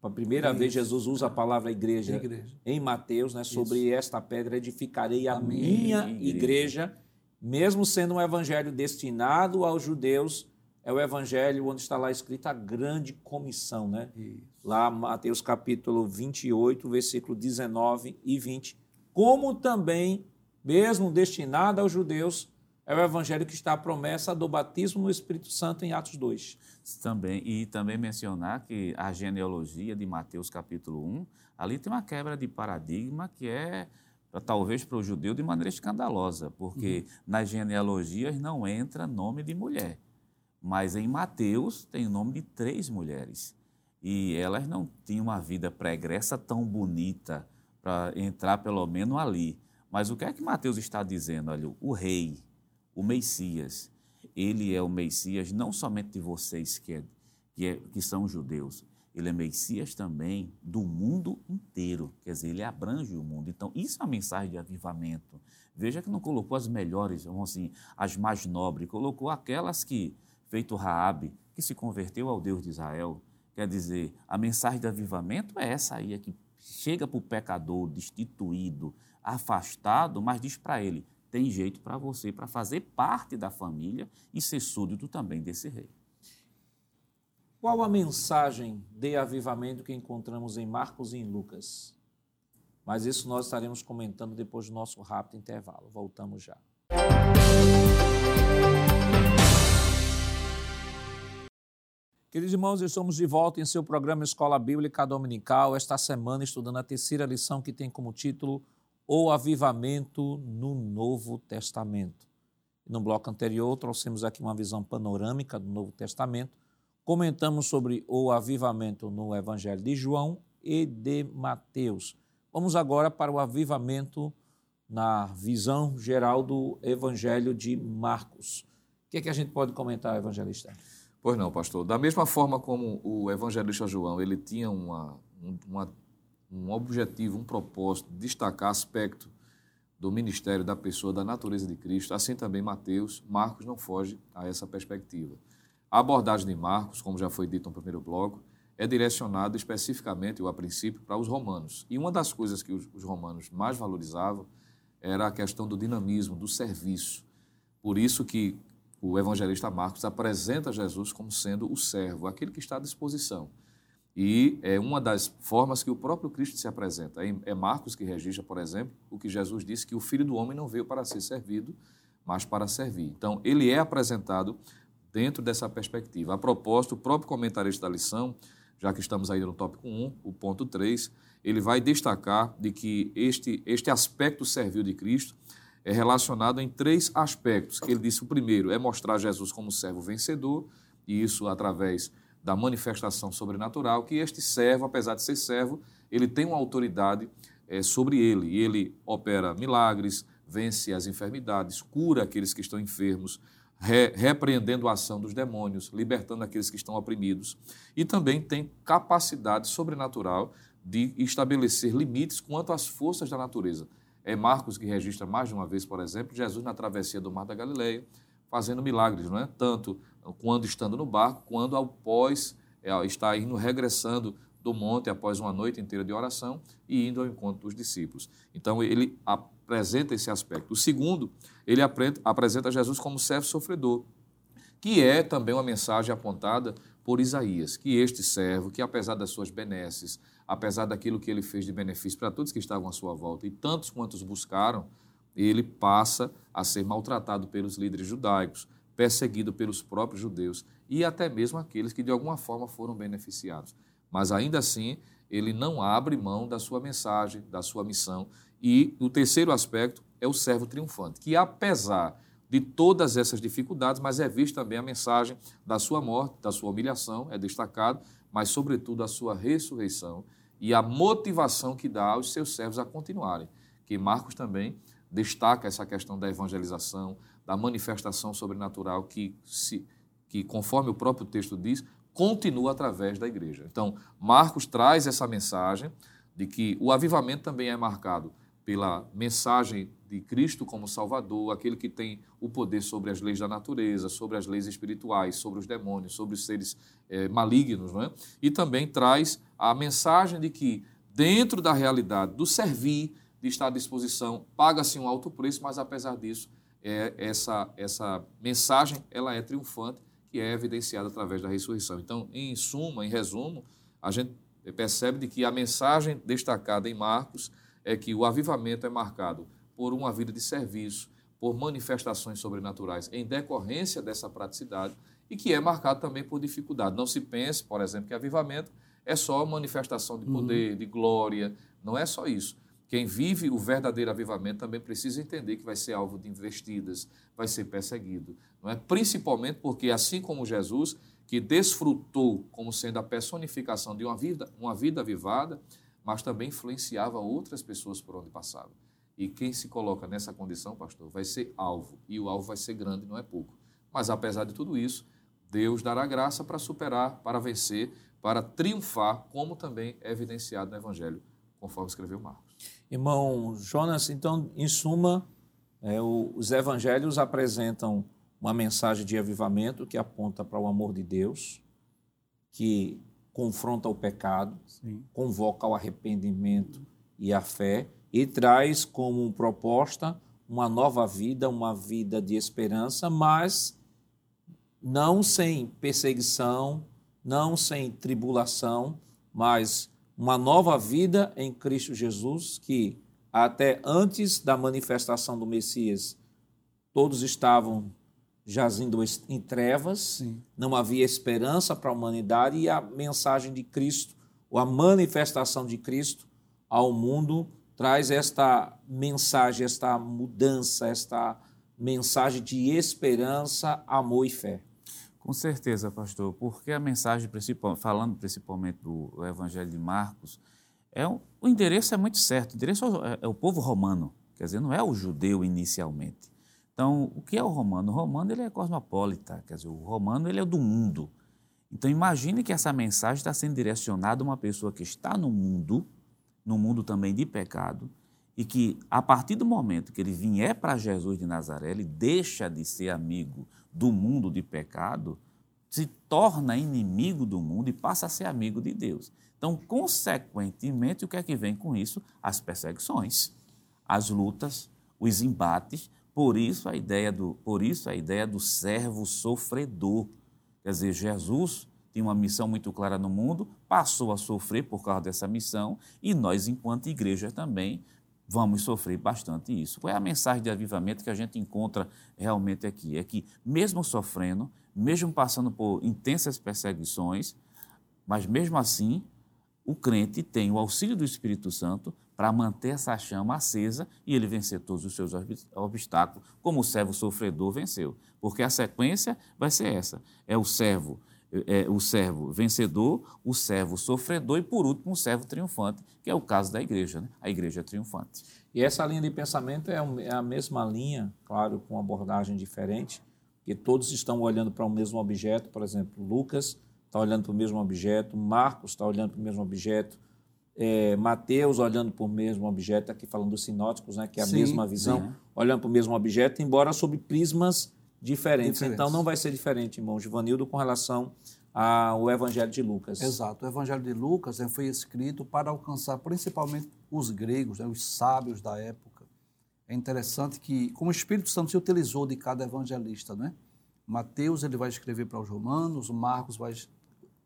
Pela primeira vez, Jesus usa a palavra igreja, igreja. em Mateus, né? sobre Isso. esta pedra edificarei a, a minha igreja. igreja, mesmo sendo um evangelho destinado aos judeus, é o evangelho onde está lá escrita a grande comissão, né? Isso. Lá, Mateus capítulo 28, versículo 19 e 20. Como também, mesmo destinado aos judeus, é o evangelho que está a promessa do batismo no Espírito Santo em Atos 2. Também, e também mencionar que a genealogia de Mateus capítulo 1, ali tem uma quebra de paradigma que é talvez para o judeu de maneira escandalosa, porque uhum. nas genealogias não entra nome de mulher. Mas em Mateus tem o nome de três mulheres. E elas não tinham uma vida pregressa tão bonita para entrar pelo menos ali. Mas o que é que Mateus está dizendo? Olha, o rei, o Messias, ele é o Messias não somente de vocês que, é, que, é, que são judeus, ele é Messias também do mundo inteiro. Quer dizer, ele abrange o mundo. Então, isso é uma mensagem de avivamento. Veja que não colocou as melhores, vamos assim, as mais nobres, colocou aquelas que feito Raabe, que se converteu ao Deus de Israel. Quer dizer, a mensagem de avivamento é essa aí, é que chega para o pecador destituído, afastado, mas diz para ele: tem jeito para você para fazer parte da família e ser súdito também desse rei. Qual a mensagem de avivamento que encontramos em Marcos e em Lucas? Mas isso nós estaremos comentando depois do nosso rápido intervalo. Voltamos já. Queridos irmãos, estamos de volta em seu programa Escola Bíblica Dominical, esta semana estudando a terceira lição que tem como título O Avivamento no Novo Testamento. No bloco anterior, trouxemos aqui uma visão panorâmica do Novo Testamento, comentamos sobre o avivamento no Evangelho de João e de Mateus. Vamos agora para o avivamento na visão geral do Evangelho de Marcos. O que é que a gente pode comentar, evangelista? Pois não, pastor. Da mesma forma como o evangelista João, ele tinha uma, uma, um objetivo, um propósito, destacar aspecto do ministério, da pessoa, da natureza de Cristo, assim também Mateus, Marcos não foge a essa perspectiva. A abordagem de Marcos, como já foi dito no primeiro bloco, é direcionada especificamente, ou a princípio, para os romanos. E uma das coisas que os, os romanos mais valorizavam era a questão do dinamismo, do serviço. Por isso que o evangelista Marcos apresenta Jesus como sendo o servo, aquele que está à disposição. E é uma das formas que o próprio Cristo se apresenta. É Marcos que registra, por exemplo, o que Jesus disse que o Filho do Homem não veio para ser servido, mas para servir. Então, ele é apresentado dentro dessa perspectiva. A propósito, o próprio comentarista da lição, já que estamos aí no tópico 1, o ponto 3, ele vai destacar de que este, este aspecto servil de Cristo é relacionado em três aspectos. Ele disse: o primeiro é mostrar Jesus como servo vencedor, e isso através da manifestação sobrenatural, que este servo, apesar de ser servo, ele tem uma autoridade é, sobre ele, e ele opera milagres, vence as enfermidades, cura aqueles que estão enfermos, re, repreendendo a ação dos demônios, libertando aqueles que estão oprimidos, e também tem capacidade sobrenatural de estabelecer limites quanto às forças da natureza. É Marcos que registra mais de uma vez, por exemplo, Jesus na travessia do Mar da Galileia, fazendo milagres, não é? Tanto quando estando no barco, quando após é, está indo regressando do monte após uma noite inteira de oração e indo ao encontro dos discípulos. Então ele apresenta esse aspecto. O segundo, ele apresenta Jesus como servo sofredor, que é também uma mensagem apontada por Isaías, que este servo, que apesar das suas benesses, apesar daquilo que ele fez de benefício para todos que estavam à sua volta e tantos quantos buscaram, ele passa a ser maltratado pelos líderes judaicos, perseguido pelos próprios judeus e até mesmo aqueles que de alguma forma foram beneficiados. Mas ainda assim, ele não abre mão da sua mensagem, da sua missão. E o terceiro aspecto é o servo triunfante, que apesar de todas essas dificuldades, mas é vista também a mensagem da sua morte, da sua humilhação, é destacado, mas sobretudo a sua ressurreição e a motivação que dá aos seus servos a continuarem. Que Marcos também destaca essa questão da evangelização, da manifestação sobrenatural que, se, que conforme o próprio texto diz, continua através da igreja. Então, Marcos traz essa mensagem de que o avivamento também é marcado pela mensagem de Cristo como Salvador, aquele que tem o poder sobre as leis da natureza, sobre as leis espirituais, sobre os demônios, sobre os seres é, malignos, não é? E também traz a mensagem de que dentro da realidade do servir, de estar à disposição, paga-se um alto preço, mas apesar disso, é, essa, essa mensagem ela é triunfante, que é evidenciada através da ressurreição. Então, em suma, em resumo, a gente percebe de que a mensagem destacada em Marcos é que o avivamento é marcado por uma vida de serviço, por manifestações sobrenaturais em decorrência dessa praticidade e que é marcado também por dificuldade. Não se pense, por exemplo, que avivamento é só manifestação de poder, uhum. de glória, não é só isso. Quem vive o verdadeiro avivamento também precisa entender que vai ser alvo de investidas, vai ser perseguido, não é? Principalmente porque assim como Jesus, que desfrutou como sendo a personificação de uma vida, uma vida avivada, mas também influenciava outras pessoas por onde passava. E quem se coloca nessa condição, pastor, vai ser alvo, e o alvo vai ser grande, não é pouco. Mas apesar de tudo isso, Deus dará graça para superar, para vencer, para triunfar, como também é evidenciado no Evangelho, conforme escreveu Marcos. Irmão Jonas, então, em suma, é, o, os evangelhos apresentam uma mensagem de avivamento que aponta para o amor de Deus, que confronta o pecado, Sim. convoca ao arrependimento e a fé e traz como proposta uma nova vida, uma vida de esperança, mas não sem perseguição, não sem tribulação, mas uma nova vida em Cristo Jesus, que até antes da manifestação do Messias, todos estavam jazindo em trevas, Sim. não havia esperança para a humanidade e a mensagem de Cristo, ou a manifestação de Cristo ao mundo, traz esta mensagem, esta mudança, esta mensagem de esperança, amor e fé. Com certeza, pastor, porque a mensagem, falando principalmente do Evangelho de Marcos, é o endereço é muito certo. O endereço é, é o povo romano, quer dizer, não é o judeu inicialmente. Então, o que é o romano? O romano ele é cosmopolita, quer dizer, o romano ele é do mundo. Então, imagine que essa mensagem está sendo direcionada a uma pessoa que está no mundo, no mundo também de pecado, e que, a partir do momento que ele vier para Jesus de Nazaré, ele deixa de ser amigo do mundo de pecado, se torna inimigo do mundo e passa a ser amigo de Deus. Então, consequentemente, o que é que vem com isso? As perseguições, as lutas, os embates, por isso a ideia do, por isso a ideia do servo sofredor. Quer dizer, Jesus tinha uma missão muito clara no mundo, passou a sofrer por causa dessa missão, e nós, enquanto igreja, também vamos sofrer bastante isso. Qual é a mensagem de avivamento que a gente encontra realmente aqui? É que, mesmo sofrendo, mesmo passando por intensas perseguições, mas mesmo assim, o crente tem o auxílio do Espírito Santo para manter essa chama acesa e ele vencer todos os seus obstáculos, como o servo sofredor venceu. Porque a sequência vai ser essa: é o servo, é, o servo vencedor, o servo sofredor e, por último, o servo triunfante, que é o caso da igreja, né? a igreja triunfante. E essa linha de pensamento é, é a mesma linha, claro, com abordagem diferente, que todos estão olhando para o mesmo objeto, por exemplo, Lucas está olhando para o mesmo objeto, Marcos está olhando para o mesmo objeto, é, Mateus olhando para o mesmo objeto, aqui falando dos sinóticos, né, que é a sim, mesma visão, sim. olhando para o mesmo objeto, embora sob prismas diferentes. diferentes. Então não vai ser diferente, irmão Givanildo, com relação ao Evangelho de Lucas. Exato. O Evangelho de Lucas né, foi escrito para alcançar principalmente os gregos, né, os sábios da época. É interessante que, como o Espírito Santo se utilizou de cada evangelista, né? Mateus ele vai escrever para os romanos, Marcos vai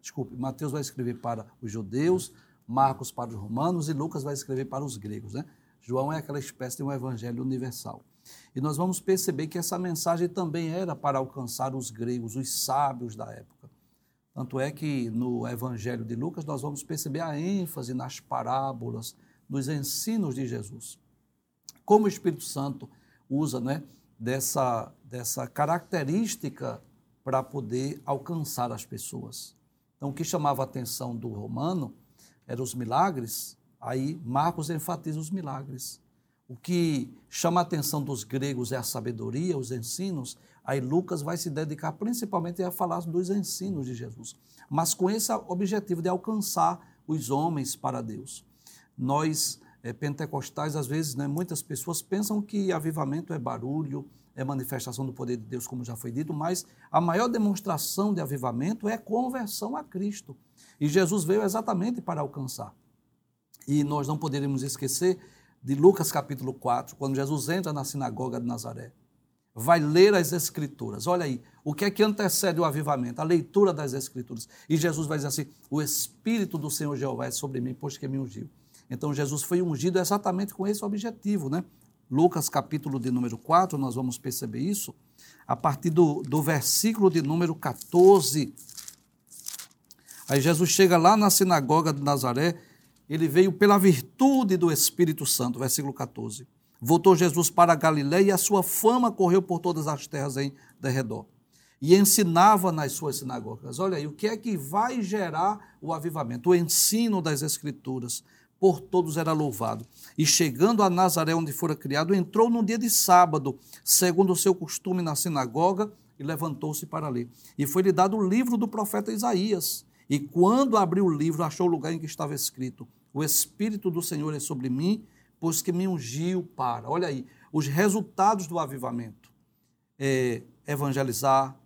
desculpe, Mateus vai escrever para os judeus, Marcos para os romanos e Lucas vai escrever para os gregos. Né? João é aquela espécie de um evangelho universal. E nós vamos perceber que essa mensagem também era para alcançar os gregos, os sábios da época. Tanto é que no evangelho de Lucas nós vamos perceber a ênfase nas parábolas, nos ensinos de Jesus. Como o Espírito Santo usa né, dessa, dessa característica para poder alcançar as pessoas. Então, o que chamava a atenção do romano eram os milagres, aí Marcos enfatiza os milagres. O que chama a atenção dos gregos é a sabedoria, os ensinos, aí Lucas vai se dedicar principalmente a falar dos ensinos de Jesus, mas com esse objetivo de alcançar os homens para Deus. Nós, é, pentecostais, às vezes, né, muitas pessoas pensam que avivamento é barulho, é manifestação do poder de Deus, como já foi dito, mas a maior demonstração de avivamento é conversão a Cristo. E Jesus veio exatamente para alcançar. E nós não poderíamos esquecer de Lucas capítulo 4, quando Jesus entra na sinagoga de Nazaré. Vai ler as Escrituras. Olha aí, o que é que antecede o avivamento? A leitura das Escrituras. E Jesus vai dizer assim: O Espírito do Senhor Jeová é sobre mim, pois que me ungiu. Então Jesus foi ungido exatamente com esse objetivo, né? Lucas capítulo de número 4, nós vamos perceber isso, a partir do, do versículo de número 14. Aí Jesus chega lá na sinagoga de Nazaré, ele veio pela virtude do Espírito Santo, versículo 14. Voltou Jesus para Galiléia e a sua fama correu por todas as terras em derredor. E ensinava nas suas sinagogas. Olha aí, o que é que vai gerar o avivamento? O ensino das Escrituras por todos era louvado. E chegando a Nazaré, onde fora criado, entrou num dia de sábado, segundo o seu costume na sinagoga, e levantou-se para ler. E foi-lhe dado o livro do profeta Isaías. E quando abriu o livro, achou o lugar em que estava escrito: O Espírito do Senhor é sobre mim, pois que me ungiu para. Olha aí, os resultados do avivamento: é, evangelizar,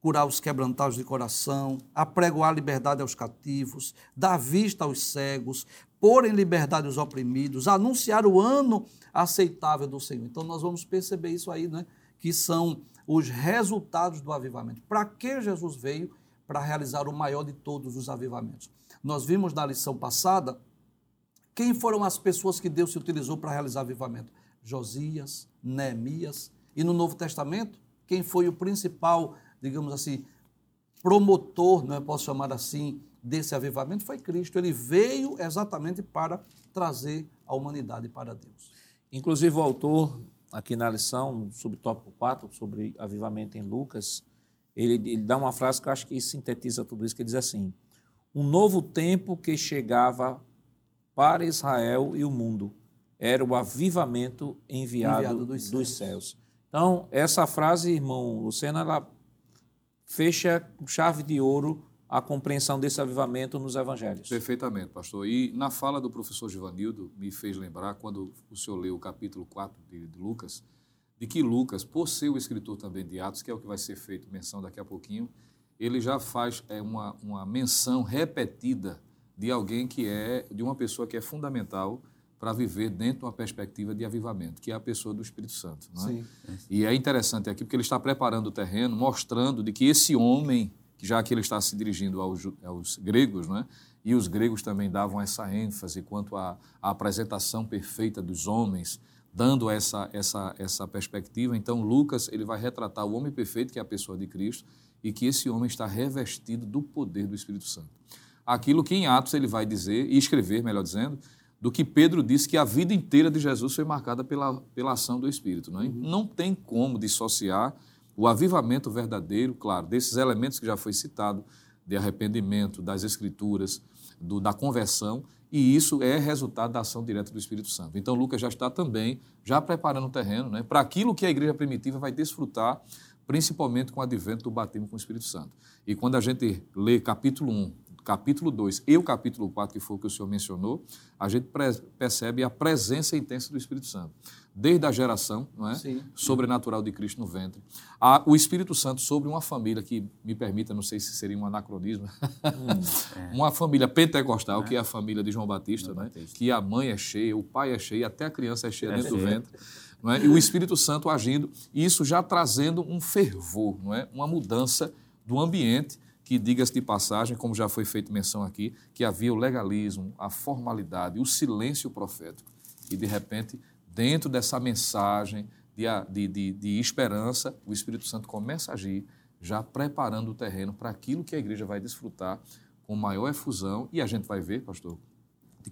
curar os quebrantados de coração, apregoar liberdade aos cativos, dar vista aos cegos, pôr em liberdade os oprimidos, anunciar o ano aceitável do Senhor. Então nós vamos perceber isso aí, né? Que são os resultados do avivamento. Para que Jesus veio? Para realizar o maior de todos os avivamentos. Nós vimos na lição passada quem foram as pessoas que Deus se utilizou para realizar avivamento? Josias, Neemias. E no Novo Testamento, quem foi o principal, digamos assim, promotor, não é, posso chamar assim, desse avivamento foi Cristo. Ele veio exatamente para trazer a humanidade para Deus. Inclusive, o autor, aqui na lição, sobre tópico 4, sobre avivamento em Lucas, ele, ele dá uma frase que eu acho que sintetiza tudo isso, que diz assim, um novo tempo que chegava para Israel e o mundo. Era o avivamento enviado, enviado dos, dos céus. céus. Então, essa frase, irmão Luciano, ela fecha com chave de ouro a compreensão desse avivamento nos evangelhos. Perfeitamente, pastor. E na fala do professor Givanildo, me fez lembrar, quando o senhor leu o capítulo 4 de, de Lucas, de que Lucas, por ser o escritor também de Atos, que é o que vai ser feito menção daqui a pouquinho, ele já faz é, uma, uma menção repetida de alguém que é, de uma pessoa que é fundamental para viver dentro de uma perspectiva de avivamento, que é a pessoa do Espírito Santo. Não é? Sim. E é interessante aqui porque ele está preparando o terreno, mostrando de que esse homem já que ele está se dirigindo aos, aos gregos, né? e os gregos também davam essa ênfase quanto à, à apresentação perfeita dos homens, dando essa, essa, essa perspectiva. Então, Lucas ele vai retratar o homem perfeito, que é a pessoa de Cristo, e que esse homem está revestido do poder do Espírito Santo. Aquilo que em Atos ele vai dizer, e escrever, melhor dizendo, do que Pedro disse que a vida inteira de Jesus foi marcada pela, pela ação do Espírito. Não, é? uhum. não tem como dissociar o avivamento verdadeiro, claro, desses elementos que já foi citado, de arrependimento, das escrituras, do, da conversão, e isso é resultado da ação direta do Espírito Santo. Então, Lucas já está também, já preparando o terreno né, para aquilo que a igreja primitiva vai desfrutar, principalmente com o advento do batismo com o Espírito Santo. E quando a gente lê capítulo 1, capítulo 2 e o capítulo 4, que foi o que o senhor mencionou, a gente percebe a presença intensa do Espírito Santo. Desde a geração não é? sobrenatural de Cristo no ventre, a, o Espírito Santo sobre uma família que, me permita, não sei se seria um anacronismo, hum, é. uma família pentecostal, é. que é a família de João Batista, João né? Batista, que a mãe é cheia, o pai é cheio, até a criança é cheia é dentro cheia. do ventre. É? E o Espírito Santo agindo, e isso já trazendo um fervor, não é? uma mudança do ambiente que, diga-se de passagem, como já foi feito menção aqui, que havia o legalismo, a formalidade, o silêncio profético. E, de repente, dentro dessa mensagem de, de, de, de esperança, o Espírito Santo começa a agir, já preparando o terreno para aquilo que a igreja vai desfrutar com maior efusão. E a gente vai ver, pastor,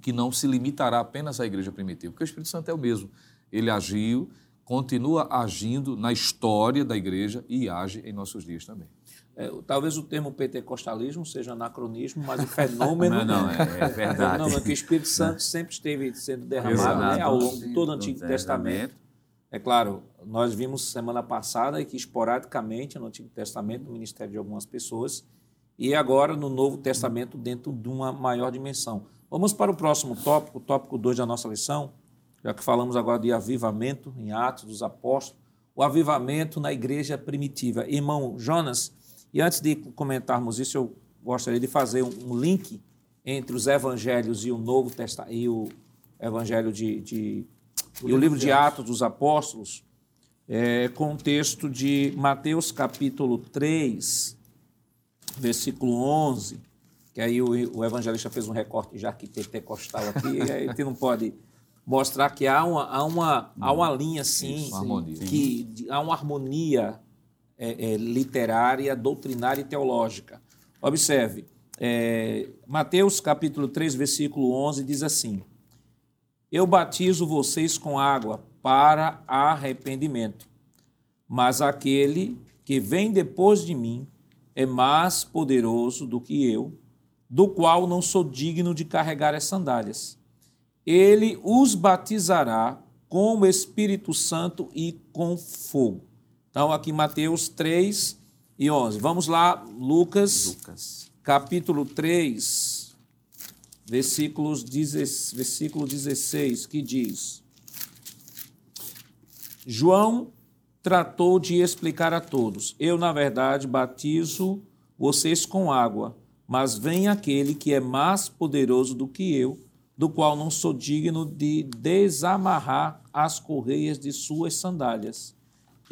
que não se limitará apenas à igreja primitiva, porque o Espírito Santo é o mesmo. Ele agiu continua agindo na história da igreja e age em nossos dias também. É, talvez o termo pentecostalismo seja anacronismo, mas o fenômeno. Não, não, é, é verdade. Não, é que o Espírito Santo sempre esteve sendo derramado né, ao longo de todo o Antigo Testamento. É claro, nós vimos semana passada que esporadicamente no Antigo Testamento, no ministério de algumas pessoas, e agora no Novo Testamento, dentro de uma maior dimensão. Vamos para o próximo tópico, o tópico 2 da nossa lição, já que falamos agora de avivamento em Atos dos Apóstolos, o avivamento na igreja primitiva. Irmão Jonas, e antes de comentarmos isso, eu gostaria de fazer um link entre os evangelhos e o Novo Testamento e o evangelho de, de o e o livro de Atos dos Apóstolos, é, com o texto de Mateus capítulo 3, versículo 11, que aí o, o evangelista fez um recorte já que pentecostal aqui, e aí gente não pode mostrar que há uma, há uma, há uma linha, sim, Isso, uma harmonia. que de- há uma harmonia é, é, literária, doutrinária e teológica. Observe, é, Mateus capítulo 3, versículo 11 diz assim, Eu batizo vocês com água para arrependimento, mas aquele que vem depois de mim é mais poderoso do que eu, do qual não sou digno de carregar as sandálias. Ele os batizará com o Espírito Santo e com fogo. Então, aqui Mateus 3 e 11. Vamos lá, Lucas, Lucas. capítulo 3, versículos 10 versículo 16, que diz: João tratou de explicar a todos: Eu, na verdade, batizo vocês com água, mas vem aquele que é mais poderoso do que eu, do qual não sou digno de desamarrar as correias de suas sandálias.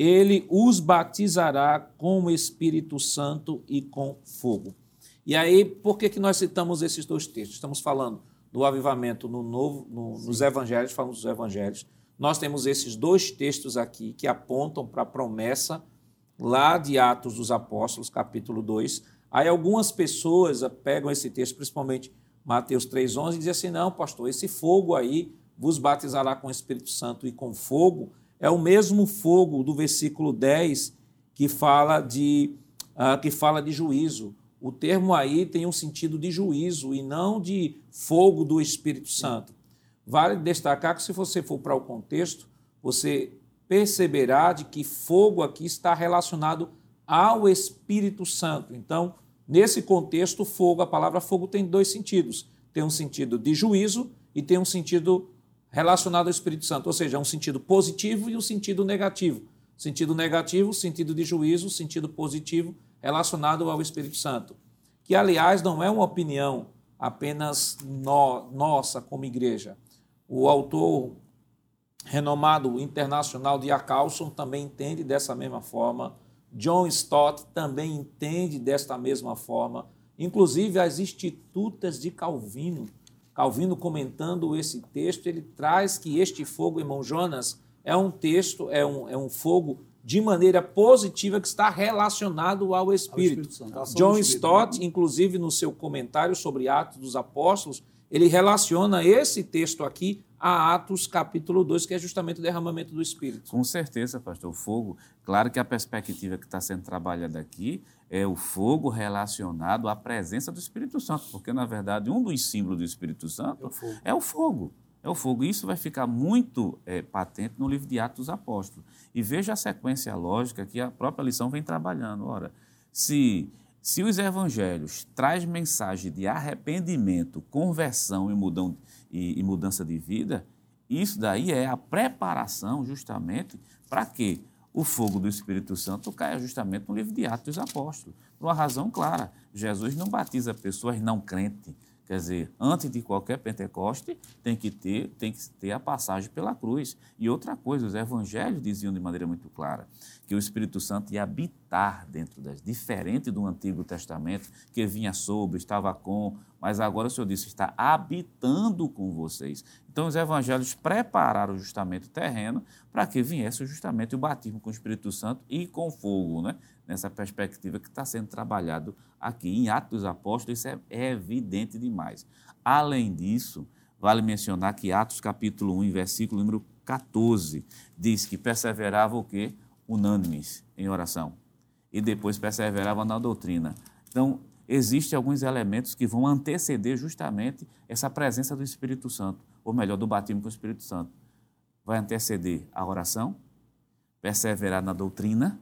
Ele os batizará com o Espírito Santo e com fogo. E aí, por que, que nós citamos esses dois textos? Estamos falando do avivamento no novo, no- nos evangelhos, falamos dos evangelhos. Nós temos esses dois textos aqui que apontam para a promessa lá de Atos dos Apóstolos, capítulo 2. Aí algumas pessoas pegam esse texto, principalmente Mateus 3,11, e dizem assim: não, pastor, esse fogo aí vos batizará com o Espírito Santo e com fogo, é o mesmo fogo do versículo 10 que fala de, ah, que fala de juízo. O termo aí tem um sentido de juízo e não de fogo do Espírito Santo. Vale destacar que, se você for para o contexto, você perceberá de que fogo aqui está relacionado ao Espírito Santo. Então, nesse contexto, fogo, a palavra fogo tem dois sentidos. Tem um sentido de juízo e tem um sentido relacionado ao Espírito Santo, ou seja, um sentido positivo e um sentido negativo. Sentido negativo, sentido de juízo, sentido positivo relacionado ao Espírito Santo. Que, aliás, não é uma opinião apenas no- nossa como igreja. O autor renomado internacional de Carlson também entende dessa mesma forma. John Stott também entende desta mesma forma. Inclusive as institutas de Calvino. Calvino comentando esse texto, ele traz que este fogo, irmão Jonas, é um texto, é um, é um fogo de maneira positiva que está relacionado ao Espírito. Espírito Santo, John Espírito, Stott, inclusive no seu comentário sobre Atos dos Apóstolos, ele relaciona esse texto aqui a Atos capítulo 2, que é justamente o derramamento do Espírito. Com certeza, pastor. O fogo, claro que a perspectiva que está sendo trabalhada aqui é o fogo relacionado à presença do Espírito Santo, porque, na verdade, um dos símbolos do Espírito Santo É o fogo. é o fogo. É o fogo. Isso vai ficar muito eh, patente no livro de Atos dos Apóstolos. E veja a sequência lógica que a própria lição vem trabalhando. Ora, se, se os evangelhos traz mensagem de arrependimento, conversão e, mudão, e, e mudança de vida, isso daí é a preparação justamente para que o fogo do Espírito Santo caia justamente no livro de Atos dos Apóstolos. Por uma razão clara, Jesus não batiza pessoas não crentes. Quer dizer, antes de qualquer Pentecoste, tem que ter, tem que ter a passagem pela cruz. E outra coisa, os evangelhos diziam de maneira muito clara que o Espírito Santo ia habitar dentro das, diferente do Antigo Testamento, que vinha sobre, estava com, mas agora o Senhor disse, está habitando com vocês. Então os evangelhos prepararam justamente o terreno para que viesse justamente o batismo com o Espírito Santo e com fogo, né? Nessa perspectiva que está sendo trabalhado aqui. Em Atos dos Apóstolos, isso é, é evidente demais. Além disso, vale mencionar que Atos capítulo 1, versículo número 14, diz que perseverava o quê? Unânimes em oração. E depois perseverava na doutrina. Então, existem alguns elementos que vão anteceder justamente essa presença do Espírito Santo, ou melhor, do batismo com o Espírito Santo. Vai anteceder a oração, perseverar na doutrina,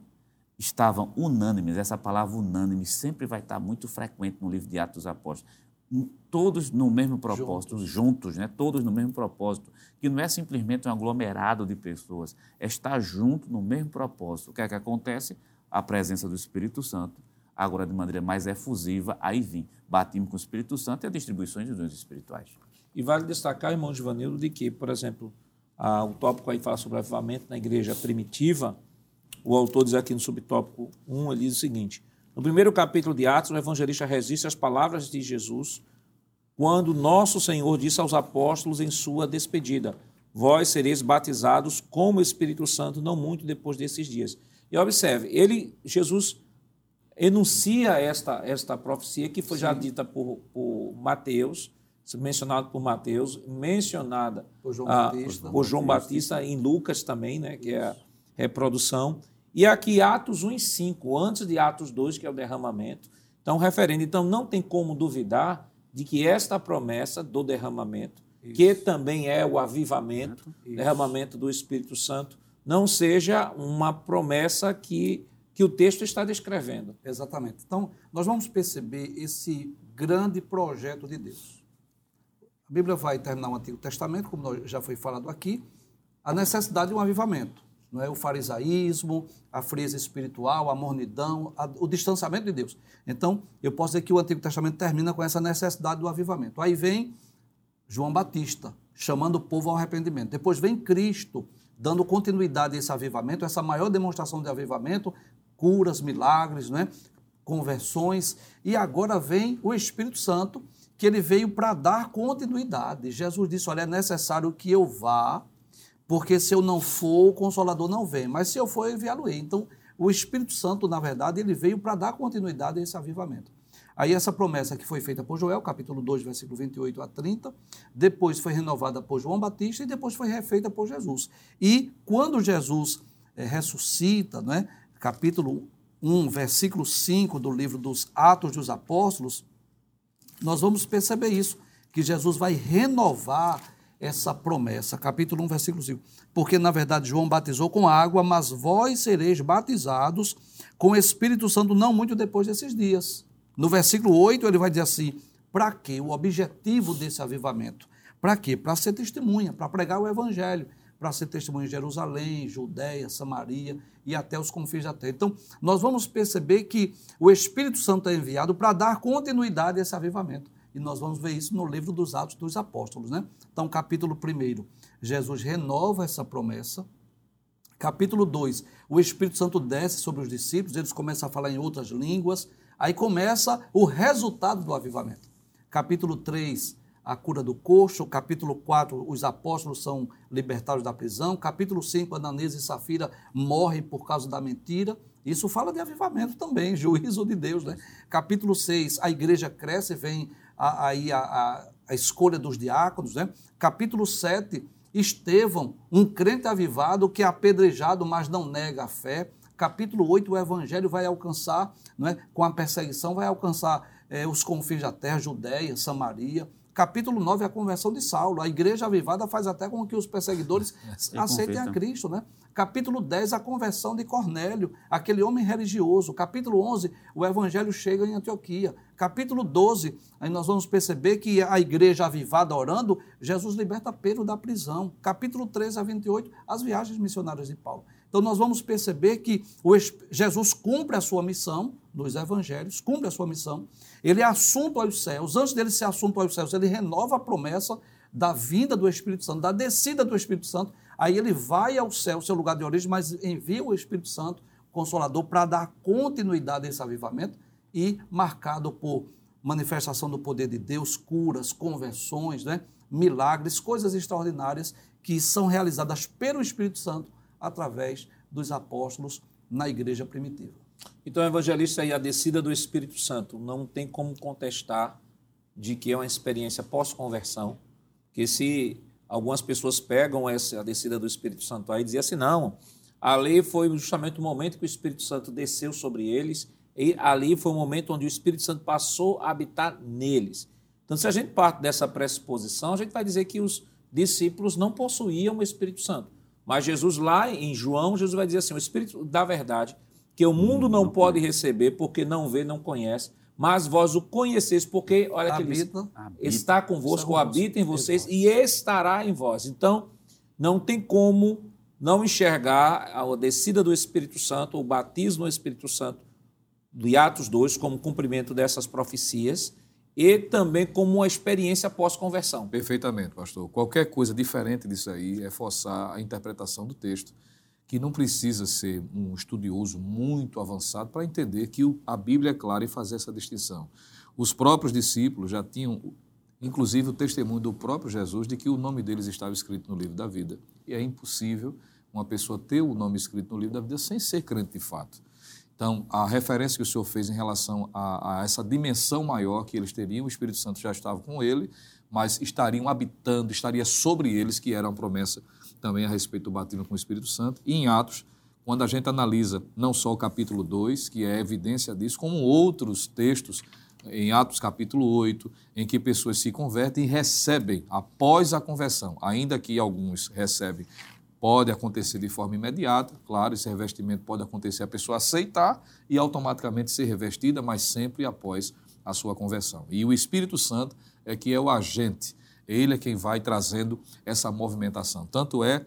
estavam unânimes, essa palavra unânime sempre vai estar muito frequente no livro de Atos dos Apóstolos. Todos no mesmo propósito, juntos, juntos né? todos no mesmo propósito, que não é simplesmente um aglomerado de pessoas, é estar junto no mesmo propósito. O que é que acontece? A presença do Espírito Santo, agora de maneira mais efusiva, aí vem batismo com o Espírito Santo e a distribuição de dons espirituais. E vale destacar, irmão Givanildo, de que, por exemplo, a, o tópico aí fala sobre avivamento na igreja primitiva, o autor diz aqui no subtópico 1, ele diz o seguinte: no primeiro capítulo de Atos, o evangelista resiste às palavras de Jesus quando nosso Senhor disse aos apóstolos em sua despedida: Vós sereis batizados com o Espírito Santo não muito depois desses dias. E observe, ele, Jesus, enuncia esta, esta profecia que foi Sim. já dita por, por Mateus, mencionada por Mateus, mencionada por João, ah, Batista, por João Batista em Lucas também, né, que é a reprodução. E aqui Atos 1 e 5, antes de Atos 2, que é o derramamento. Então, referendo. Então, não tem como duvidar de que esta promessa do derramamento, Isso. que também é o avivamento, Isso. derramamento do Espírito Santo, não seja uma promessa que, que o texto está descrevendo. Exatamente. Então, nós vamos perceber esse grande projeto de Deus. A Bíblia vai terminar o Antigo Testamento, como já foi falado aqui, a necessidade de um avivamento não é? o farisaísmo, a frieza espiritual, a mornidão, a, o distanciamento de Deus. Então, eu posso dizer que o Antigo Testamento termina com essa necessidade do avivamento. Aí vem João Batista, chamando o povo ao arrependimento. Depois vem Cristo, dando continuidade a esse avivamento, essa maior demonstração de avivamento, curas, milagres, né? conversões. E agora vem o Espírito Santo, que ele veio para dar continuidade. Jesus disse: Olha, é necessário que eu vá porque se eu não for, o Consolador não vem. Mas se eu for, eu enviá-lo-ei. Então, o Espírito Santo, na verdade, ele veio para dar continuidade a esse avivamento. Aí essa promessa que foi feita por Joel, capítulo 2, versículo 28 a 30, depois foi renovada por João Batista e depois foi refeita por Jesus. E quando Jesus é, ressuscita, né, capítulo 1, versículo 5 do livro dos Atos dos Apóstolos, nós vamos perceber isso, que Jesus vai renovar essa promessa. Capítulo 1, versículo 5. Porque, na verdade, João batizou com água, mas vós sereis batizados com o Espírito Santo não muito depois desses dias. No versículo 8, ele vai dizer assim: para quê? O objetivo desse avivamento. Para quê? Para ser testemunha, para pregar o Evangelho, para ser testemunha em Jerusalém, Judéia, Samaria e até os confins da terra. Então, nós vamos perceber que o Espírito Santo é enviado para dar continuidade a esse avivamento. E nós vamos ver isso no livro dos Atos dos Apóstolos, né? Então, capítulo 1, Jesus renova essa promessa. Capítulo 2, o Espírito Santo desce sobre os discípulos, eles começam a falar em outras línguas. Aí começa o resultado do avivamento. Capítulo 3, a cura do coxo. Capítulo 4, os apóstolos são libertados da prisão. Capítulo 5, Ananias e Safira morrem por causa da mentira. Isso fala de avivamento também, juízo de Deus, né? Capítulo 6, a igreja cresce, vem a, a, a, escolha dos diáconos, né? Capítulo 7, Estevão, um crente avivado que é apedrejado, mas não nega a fé. Capítulo 8, o evangelho vai alcançar, não é? com a perseguição, vai alcançar é, os confins da terra, Judéia, Samaria. Capítulo 9, a conversão de Saulo. A igreja avivada faz até com que os perseguidores aceitem a Cristo, né? Capítulo 10, a conversão de Cornélio, aquele homem religioso. Capítulo 11, o evangelho chega em Antioquia. Capítulo 12, aí nós vamos perceber que a igreja avivada orando, Jesus liberta Pedro da prisão. Capítulo 13 a 28, as viagens missionárias de Paulo. Então nós vamos perceber que Jesus cumpre a sua missão nos evangelhos, cumpre a sua missão. Ele é assunto aos céus. Antes dele ser assunto aos céus, ele renova a promessa da vinda do Espírito Santo, da descida do Espírito Santo Aí ele vai ao céu, seu lugar de origem, mas envia o Espírito Santo, Consolador, para dar continuidade a esse avivamento e marcado por manifestação do poder de Deus, curas, conversões, né? milagres, coisas extraordinárias que são realizadas pelo Espírito Santo através dos apóstolos na igreja primitiva. Então, evangelista, aí a descida do Espírito Santo não tem como contestar de que é uma experiência pós-conversão, que se algumas pessoas pegam essa a descida do Espírito Santo aí e dizem assim, não, ali foi justamente o momento que o Espírito Santo desceu sobre eles e ali foi o momento onde o Espírito Santo passou a habitar neles. Então, se a gente parte dessa pressuposição, a gente vai dizer que os discípulos não possuíam o Espírito Santo. Mas Jesus, lá em João, Jesus vai dizer assim: o Espírito da verdade, que o mundo não, pode receber porque não vê, não conhece, mas vós o conheceis porque, olha que diz, está convosco, está habita em vocês e estará em vós. Então, não tem como não enxergar a descida do Espírito Santo, o batismo no Espírito Santo de Atos 2 como cumprimento dessas profecias e também como uma experiência pós-conversão. Perfeitamente, pastor. Qualquer coisa diferente disso aí é forçar a interpretação do texto, que não precisa ser um estudioso muito avançado para entender que a Bíblia é clara em fazer essa distinção. Os próprios discípulos já tinham, inclusive, o testemunho do próprio Jesus de que o nome deles estava escrito no livro da vida. E é impossível uma pessoa ter o nome escrito no livro da vida sem ser crente de fato. Então, a referência que o senhor fez em relação a, a, essa dimensão maior que eles teriam, o Espírito Santo já estava com ele, mas estariam habitando, estaria sobre eles, que era uma promessa também a respeito do batismo com o Espírito Santo. E em Atos, quando a gente analisa não só o capítulo 2, que é evidência disso, como outros textos, em Atos capítulo 8, em que pessoas se convertem e recebem após a conversão, ainda que alguns recebem Pode acontecer de forma imediata, claro, esse revestimento pode acontecer a pessoa aceitar e automaticamente ser revestida, mas sempre após a sua conversão. E o Espírito Santo é que é o agente, ele é quem vai trazendo essa movimentação. Tanto é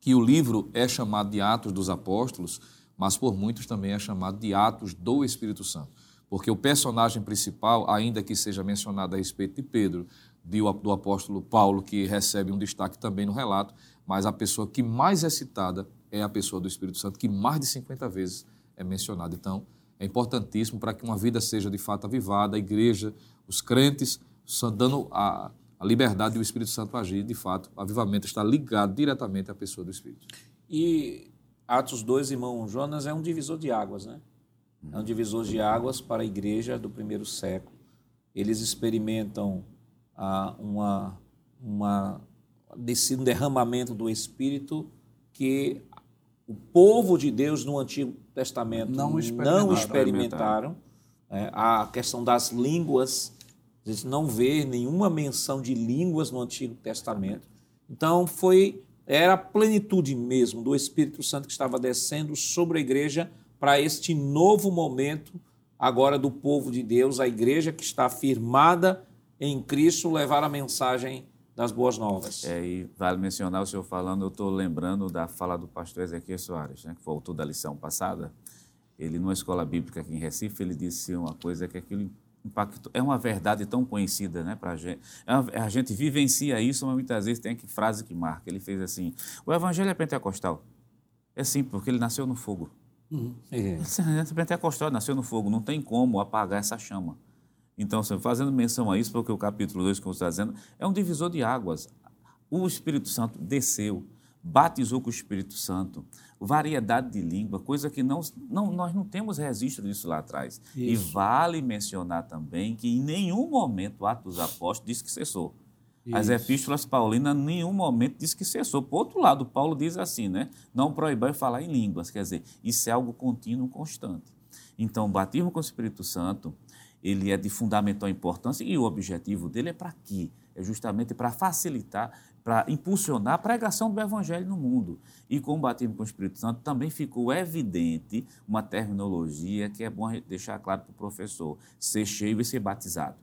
que o livro é chamado de Atos dos Apóstolos, mas por muitos também é chamado de Atos do Espírito Santo. Porque o personagem principal, ainda que seja mencionado a respeito de Pedro, do apóstolo Paulo, que recebe um destaque também no relato, mas a pessoa que mais é citada é a pessoa do Espírito Santo, que mais de 50 vezes é mencionada. Então, é importantíssimo para que uma vida seja de fato avivada, a igreja, os crentes, dando a, a liberdade do Espírito Santo agir, de fato, o avivamento está ligado diretamente à pessoa do Espírito. E Atos 2, irmão Jonas, é um divisor de águas, né? É um divisor de águas para a igreja do primeiro século. Eles experimentam ah, uma, uma desse derramamento do Espírito que o povo de Deus no Antigo Testamento não experimentaram. Não experimentaram. É, a questão das línguas, a gente não vê nenhuma menção de línguas no Antigo Testamento. Então foi era a plenitude mesmo do Espírito Santo que estava descendo sobre a igreja para este novo momento agora do povo de Deus, a igreja que está firmada em Cristo levar a mensagem das boas novas. É, e vale mencionar o senhor falando, eu estou lembrando da fala do pastor Ezequiel Soares, né, que voltou da lição passada. Ele, numa escola bíblica aqui em Recife, ele disse uma coisa que aquilo impactou. É uma verdade tão conhecida né, para a gente. É a gente vivencia isso, mas muitas vezes tem que frase que marca. Ele fez assim: o evangelho é pentecostal. É simples, porque ele nasceu no fogo. Uhum. É. é pentecostal nasceu no fogo, não tem como apagar essa chama. Então, fazendo menção a isso, porque o capítulo 2, como você está dizendo, é um divisor de águas. O Espírito Santo desceu, batizou com o Espírito Santo, variedade de língua, coisa que não, não, nós não temos registro disso lá atrás. Isso. E vale mencionar também que em nenhum momento o Atos dos Apóstolos diz que cessou. Isso. As epístolas paulinas, em nenhum momento diz que cessou. Por outro lado, Paulo diz assim, né? Não proibai falar em línguas. Quer dizer, isso é algo contínuo, constante. Então, o batismo com o Espírito Santo ele é de fundamental importância e o objetivo dele é para quê? É justamente para facilitar, para impulsionar a pregação do Evangelho no mundo. E com o batismo com o Espírito Santo também ficou evidente uma terminologia que é bom deixar claro para o professor: ser cheio e ser batizado.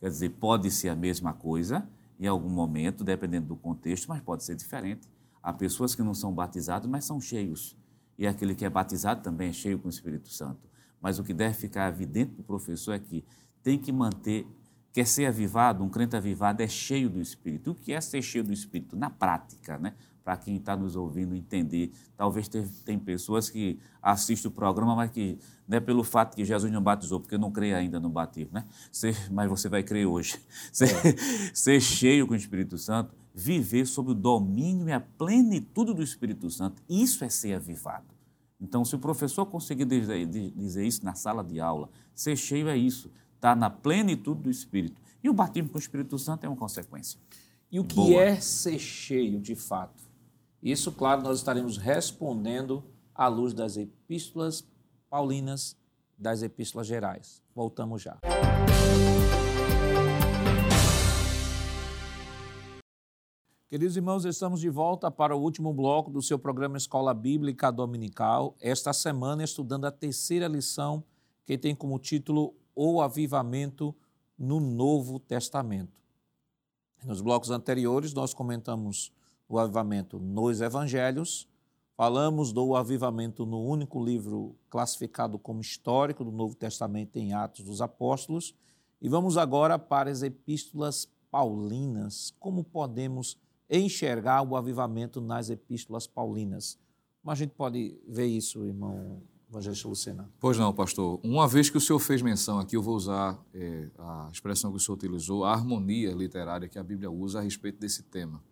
Quer dizer, pode ser a mesma coisa em algum momento, dependendo do contexto, mas pode ser diferente. Há pessoas que não são batizadas, mas são cheios. E aquele que é batizado também é cheio com o Espírito Santo. Mas o que deve ficar evidente para o professor é que tem que manter, quer ser avivado, um crente avivado é cheio do Espírito. O que é ser cheio do Espírito? Na prática, né? Para quem está nos ouvindo entender. Talvez tem, tem pessoas que assistem o programa, mas que não é pelo fato que Jesus não batizou, porque não crê ainda no batismo, né? Ser, mas você vai crer hoje. Ser, é. ser cheio com o Espírito Santo, viver sob o domínio e a plenitude do Espírito Santo. Isso é ser avivado. Então, se o professor conseguir dizer, dizer isso na sala de aula, ser cheio é isso, estar tá na plenitude do Espírito. E o batismo com o Espírito Santo é uma consequência. E o que Boa. é ser cheio de fato? Isso, claro, nós estaremos respondendo à luz das epístolas paulinas, das epístolas gerais. Voltamos já. Queridos irmãos, estamos de volta para o último bloco do seu programa Escola Bíblica Dominical. Esta semana, estudando a terceira lição, que tem como título O Avivamento no Novo Testamento. Nos blocos anteriores, nós comentamos o avivamento nos evangelhos, falamos do avivamento no único livro classificado como histórico do Novo Testamento em Atos dos Apóstolos, e vamos agora para as epístolas paulinas. Como podemos enxergar o avivamento nas epístolas paulinas? Como a gente pode ver isso, irmão Evangelista Lucena? Pois não, pastor. Uma vez que o senhor fez menção aqui, eu vou usar é, a expressão que o senhor utilizou, a harmonia literária que a Bíblia usa a respeito desse tema.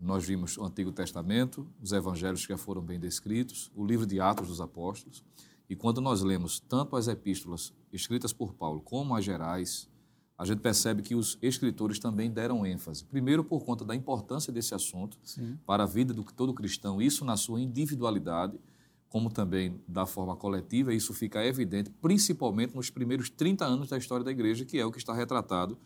Nós vimos o Antigo Testamento, os evangelhos que já foram bem descritos, o livro de Atos dos Apóstolos, e quando nós lemos tanto as epístolas escritas por Paulo como as gerais, a gente percebe que os escritores também deram ênfase. Primeiro, por conta da importância desse assunto Sim. para a vida do todo cristão, isso na sua individualidade, como também da forma coletiva, isso fica evidente, principalmente nos primeiros 30 anos da história da igreja, que é o que está retratado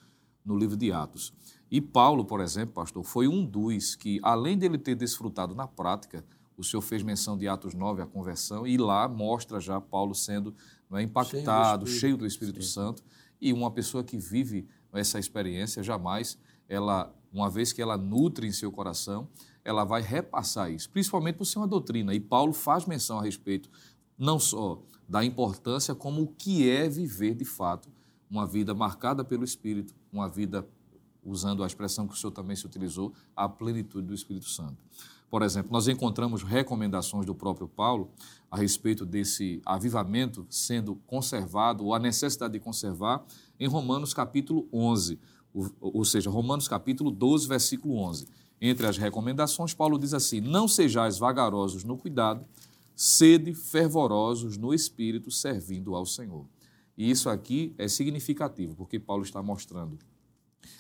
no livro de Atos. E Paulo, por exemplo, pastor, foi um dos que, além dele ter desfrutado na prática, o senhor fez menção de Atos 9, a conversão, e lá mostra já Paulo sendo é, impactado, Espírito. cheio do Espírito Santo, e uma pessoa que vive essa experiência, jamais, ela, uma vez que ela nutre em seu coração, ela vai repassar isso, principalmente por ser uma doutrina. E Paulo faz menção a respeito não só da importância, como o que é viver de fato uma vida marcada pelo Espírito, uma vida, usando a expressão que o senhor também se utilizou, a plenitude do Espírito Santo. Por exemplo, nós encontramos recomendações do próprio Paulo a respeito desse avivamento sendo conservado, ou a necessidade de conservar, em Romanos capítulo 11, ou, seja, Romanos capítulo 12, versículo 11. Entre as recomendações, Paulo diz assim: Não sejais vagarosos no cuidado, sede fervorosos no espírito, servindo ao Senhor. E isso aqui é significativo, porque Paulo está mostrando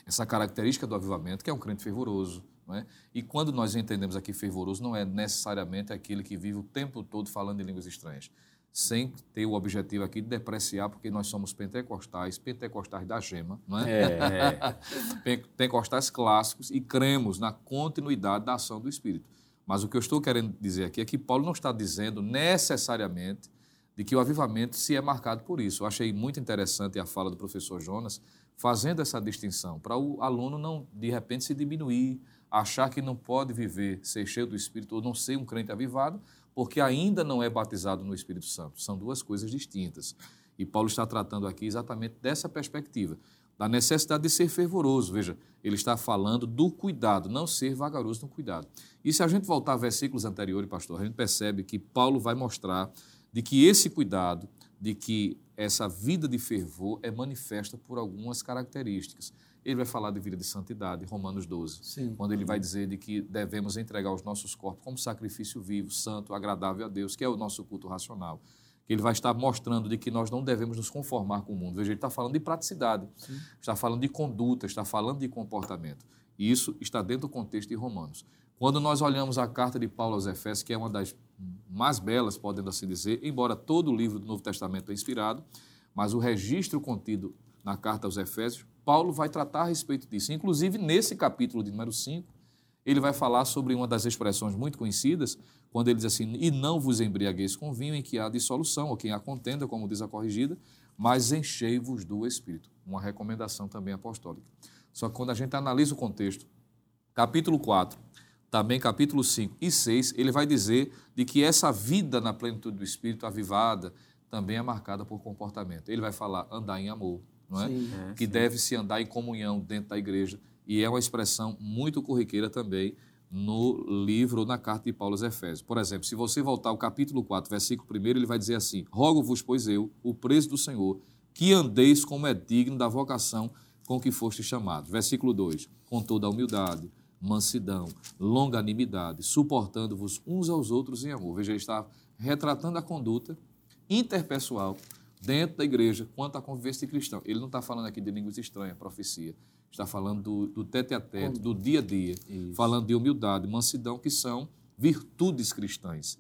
essa característica do avivamento, que é um crente fervoroso. É? E quando nós entendemos aqui fervoroso, não é necessariamente aquele que vive o tempo todo falando em línguas estranhas, sem ter o objetivo aqui de depreciar, porque nós somos pentecostais, pentecostais da gema, não é? É, pentecostais clássicos e cremos na continuidade da ação do Espírito. Mas o que eu estou querendo dizer aqui é que Paulo não está dizendo necessariamente de que o avivamento se é marcado por isso. Eu achei muito interessante a fala do professor Jonas fazendo essa distinção, para o aluno não, de repente, se diminuir, achar que não pode viver, ser cheio do Espírito ou não ser um crente avivado, porque ainda não é batizado no Espírito Santo. São duas coisas distintas. E Paulo está tratando aqui exatamente dessa perspectiva, da necessidade de ser fervoroso. Veja, ele está falando do cuidado, não ser vagaroso no cuidado. E se a gente voltar a versículos anteriores, pastor, a gente percebe que Paulo vai mostrar de que esse cuidado, de que essa vida de fervor é manifesta por algumas características. Ele vai falar de vida de santidade, Romanos 12, Sim. quando ele vai dizer de que devemos entregar os nossos corpos como sacrifício vivo, santo, agradável a Deus, que é o nosso culto racional. Que ele vai estar mostrando de que nós não devemos nos conformar com o mundo. Veja, ele está falando de praticidade, está falando de conduta, está falando de comportamento. E isso está dentro do contexto de Romanos. Quando nós olhamos a carta de Paulo aos Efésios, que é uma das mais belas, podendo assim dizer, embora todo o livro do Novo Testamento é inspirado, mas o registro contido na carta aos Efésios, Paulo vai tratar a respeito disso. Inclusive, nesse capítulo de número 5, ele vai falar sobre uma das expressões muito conhecidas, quando ele diz assim: E não vos embriagueis com vinho em que há dissolução, ou quem há contenda, como diz a corrigida, mas enchei-vos do Espírito. Uma recomendação também apostólica. Só que quando a gente analisa o contexto, capítulo 4, também capítulo 5 e 6, ele vai dizer de que essa vida na plenitude do Espírito avivada também é marcada por comportamento. Ele vai falar andar em amor, não é? Sim. é, que sim. deve-se andar em comunhão dentro da igreja. E é uma expressão muito corriqueira também no livro ou na carta de Paulo aos Efésios. Por exemplo, se você voltar ao capítulo 4, versículo 1, ele vai dizer assim: Rogo-vos, pois eu, o preso do Senhor, que andeis como é digno da vocação com que foste chamados. Versículo 2: Com toda a humildade, mansidão, longanimidade, suportando-vos uns aos outros em amor. Veja, ele está retratando a conduta interpessoal dentro da igreja quanto à convivência de cristão. Ele não está falando aqui de línguas estranhas, profecia. está falando do, do tete a tete, do dia a dia, Isso. falando de humildade, mansidão, que são virtudes cristãs,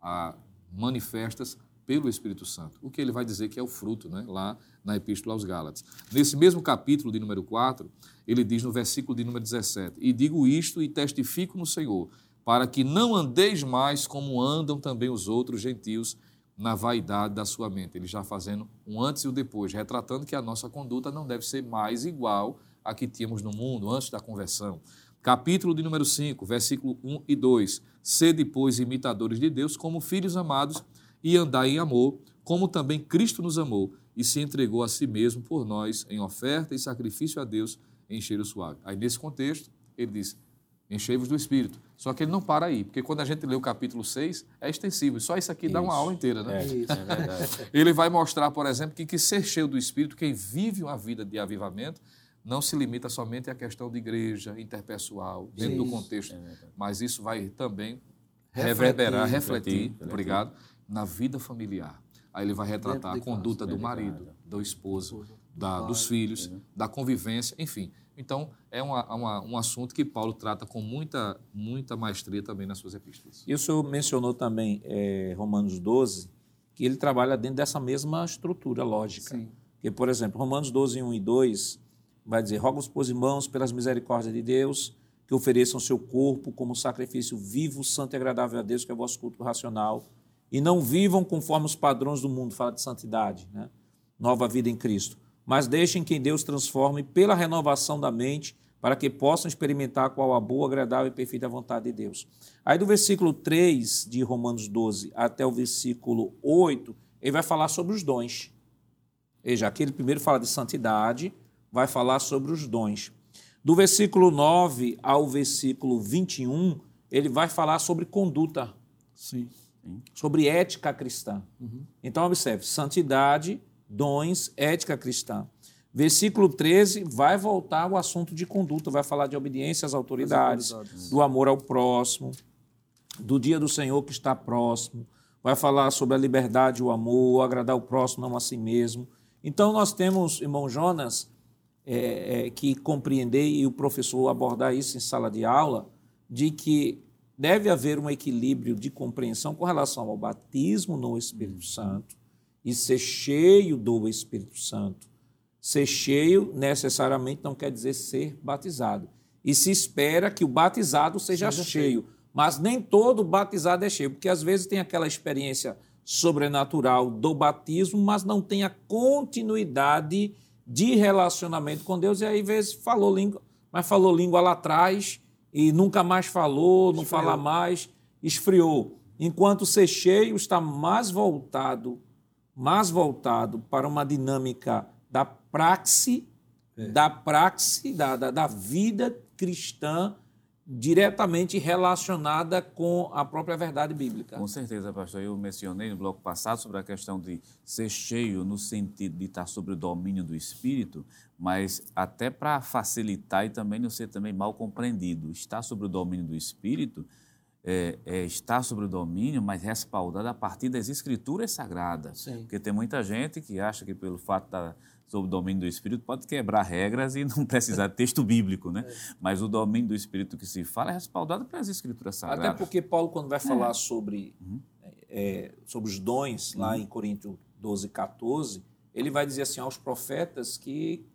a, manifestas pelo Espírito Santo. O que ele vai dizer que é o fruto, né? lá na Epístola aos Gálatas. Nesse mesmo capítulo de número 4, ele diz no versículo de número 17: E digo isto e testifico no Senhor, para que não andeis mais como andam também os outros gentios na vaidade da sua mente. Ele já fazendo um antes e o um depois, retratando que a nossa conduta não deve ser mais igual a que tínhamos no mundo antes da conversão. Capítulo de número 5, versículo 1 e 2. Sede, pois, imitadores de Deus como filhos amados e andai em amor, como também Cristo nos amou e se entregou a si mesmo por nós em oferta e sacrifício a Deus em cheiro suave. Aí, nesse contexto, ele diz: Enchei-vos do Espírito. Só que ele não para aí, porque quando a gente lê o capítulo 6, é extensivo. Só isso aqui isso. dá uma aula inteira, né? É, isso. é verdade. ele vai mostrar, por exemplo, que, que ser cheio do Espírito, quem vive uma vida de avivamento, não se limita somente à questão de igreja, interpessoal, dentro isso. do contexto. É mas isso vai também reverberar, refletir, refletir, obrigado, na vida familiar. Aí ele vai retratar a conduta do marido, do esposo, da, dos filhos, da convivência, enfim. Então, é uma, uma, um assunto que Paulo trata com muita, muita maestria também nas suas epístolas. E o senhor mencionou também é, Romanos 12, que ele trabalha dentro dessa mesma estrutura lógica. Sim. Que, por exemplo, Romanos 12, 1 e 2 vai dizer: Rogo-vos, pois, irmãos, pelas misericórdias de Deus, que ofereçam seu corpo como sacrifício vivo, santo e agradável a Deus, que é o vosso culto racional, e não vivam conforme os padrões do mundo, fala de santidade, né? nova vida em Cristo mas deixem que Deus transforme pela renovação da mente, para que possam experimentar qual a boa, agradável e perfeita vontade de Deus. Aí do versículo 3 de Romanos 12 até o versículo 8, ele vai falar sobre os dons. Veja, aqui ele primeiro fala de santidade, vai falar sobre os dons. Do versículo 9 ao versículo 21, ele vai falar sobre conduta. Sim. Sobre ética cristã. Uhum. Então, observe: santidade, dons, ética cristã. Versículo 13 vai voltar ao assunto de conduta, vai falar de obediência às autoridades, autoridades, do amor ao próximo, do dia do Senhor que está próximo, vai falar sobre a liberdade, o amor, agradar o próximo, não a si mesmo. Então, nós temos, irmão Jonas, é, é, que compreender e o professor abordar isso em sala de aula, de que deve haver um equilíbrio de compreensão com relação ao batismo no Espírito Santo e ser cheio do Espírito Santo. Ser cheio necessariamente não quer dizer ser batizado. E se espera que o batizado seja, seja cheio. cheio. Mas nem todo batizado é cheio, porque às vezes tem aquela experiência sobrenatural do batismo, mas não tem a continuidade de relacionamento com Deus. E aí, às vezes, falou língua, mas falou língua lá atrás e nunca mais falou, não esfriou. fala mais, esfriou. Enquanto ser cheio está mais voltado mais voltado para uma dinâmica da praxe, é. da praxe, da, da, da vida cristã diretamente relacionada com a própria verdade bíblica. Com certeza, pastor. Eu mencionei no bloco passado sobre a questão de ser cheio no sentido de estar sobre o domínio do Espírito, mas até para facilitar e também não ser também mal compreendido. Estar sobre o domínio do Espírito é, é, estar sobre o domínio, mas respaldada a partir das escrituras sagradas. Sim. Porque tem muita gente que acha que pelo fato de estar sob o domínio do Espírito pode quebrar regras e não precisar de texto bíblico, né? É. Mas o domínio do Espírito que se fala é respaldado pelas escrituras sagradas. Até porque Paulo, quando vai falar é. sobre, uhum. É, sobre os dons, lá uhum. em Coríntios 12, 14, ele vai dizer assim aos profetas que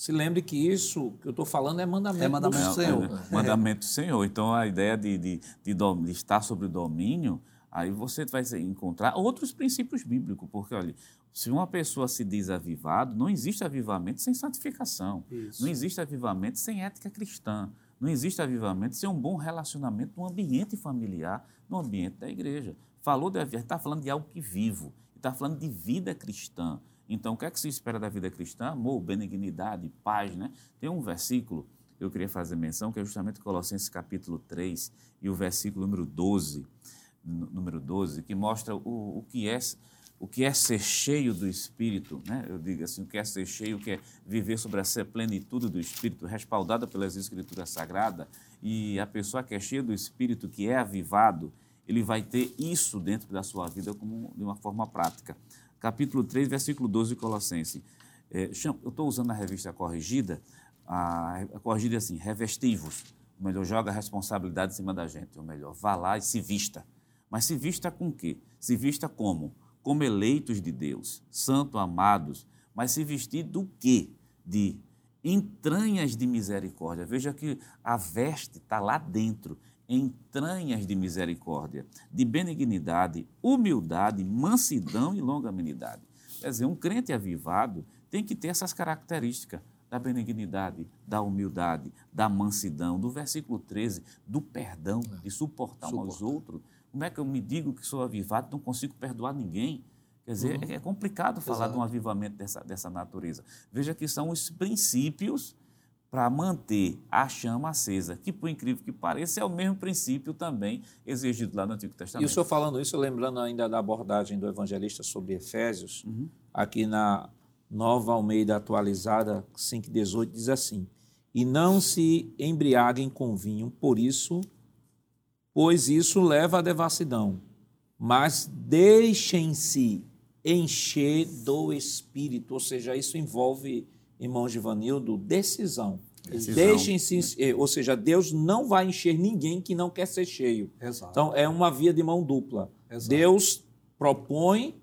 se lembre que isso que eu estou falando é mandamento, é mandamento do Senhor. É, é, mandamento do Senhor. Então, a ideia de, de, de, de, estar sobre o domínio, aí você vai encontrar outros princípios bíblicos, porque, olha, se uma pessoa se diz avivado, não existe avivamento sem santificação. Isso. Não existe avivamento sem ética cristã. Não existe avivamento sem um bom relacionamento no ambiente familiar, no ambiente da igreja. Falou de está falando de algo que vivo, está falando de vida cristã. Então, o que é que se espera da vida cristã? Amor, benignidade, paz, né? Tem um versículo eu queria fazer menção, que é justamente Colossenses capítulo 3 e o versículo número 12, número 12, que mostra o, o que é o que é ser cheio do Espírito, né? eu digo assim, o que é ser cheio, o que é viver sobre essa plenitude do Espírito, respaldada pelas Escrituras Sagradas, e a pessoa que é cheia do Espírito, que é avivado, ele vai ter isso dentro da sua vida como de uma forma prática capítulo 3, versículo 12 de Colossenses. É, eu estou usando a revista corrigida, a, a corrigida assim, revestivos, ou melhor, joga a responsabilidade em cima da gente, ou melhor, vá lá e se vista. Mas se vista com quê? Se vista como? Como eleitos de Deus, santo amados, mas se vestir do quê? De entranhas de misericórdia. Veja que a veste está lá dentro, entranhas de misericórdia, de benignidade, humildade, mansidão e longanimidade. Quer dizer, um crente avivado tem que ter essas características da benignidade, da humildade, da mansidão, do versículo 13, do perdão, de suportar um aos outros. Como é que eu me digo que sou avivado e não consigo perdoar ninguém? Quer dizer, uhum. é complicado falar Exato. de um avivamento dessa, dessa natureza. Veja que são os princípios para manter a chama acesa, que, por incrível que pareça, é o mesmo princípio também exigido lá no Antigo Testamento. E o senhor falando isso, lembrando ainda da abordagem do evangelista sobre Efésios, uhum. aqui na Nova Almeida Atualizada 5,18 diz assim: E não se embriaguem com vinho, por isso, pois isso leva à devassidão, mas deixem-se encher do Espírito, ou seja, isso envolve, irmão Givanildo, decisão. decisão. Deixem-se, é. ou seja, Deus não vai encher ninguém que não quer ser cheio. Exato. Então, é uma via de mão dupla. Exato. Deus propõe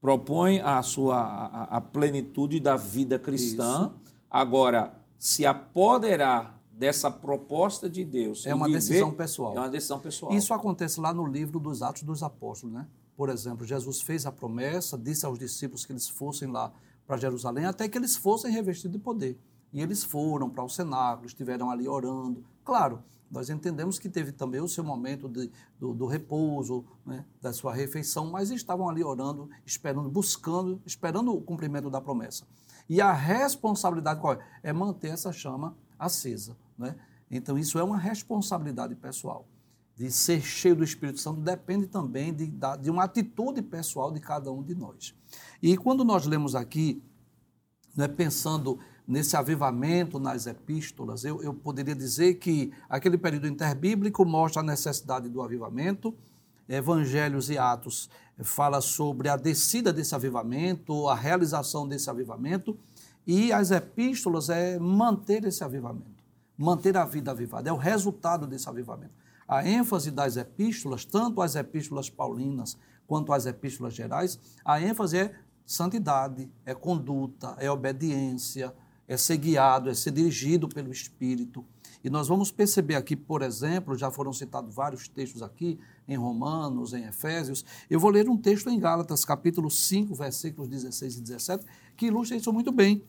propõe a sua a, a plenitude da vida cristã. Isso. Agora, se apoderar dessa proposta de Deus. É uma viver, decisão pessoal. É uma decisão pessoal. Isso acontece lá no livro dos Atos dos Apóstolos, né? Por exemplo, Jesus fez a promessa, disse aos discípulos que eles fossem lá para Jerusalém, até que eles fossem revestidos de poder. E eles foram para o cenáculo, estiveram ali orando. Claro, nós entendemos que teve também o seu momento de, do, do, repouso, né, da sua refeição, mas estavam ali orando, esperando, buscando, esperando o cumprimento da promessa. E a responsabilidade qual é? É manter essa chama acesa. Né? Então, isso é uma responsabilidade pessoal. De ser cheio do Espírito Santo depende também de, de uma atitude pessoal de cada um de nós. E quando nós lemos aqui, né, pensando nesse avivamento nas epístolas, eu, eu poderia dizer que aquele período interbíblico mostra a necessidade do avivamento, Evangelhos e Atos fala sobre a descida desse avivamento, a realização desse avivamento, e as epístolas é manter esse avivamento, manter a vida avivada, é o resultado desse avivamento. A ênfase das epístolas, tanto as epístolas paulinas quanto as epístolas gerais, a ênfase é santidade, é conduta, é obediência, é ser guiado, é ser dirigido pelo Espírito. E nós vamos perceber aqui, por exemplo, já foram citados vários textos aqui, em Romanos, em Efésios. Eu vou ler um texto em Gálatas, capítulo 5, versículos 16 e 17, que ilustra isso muito bem.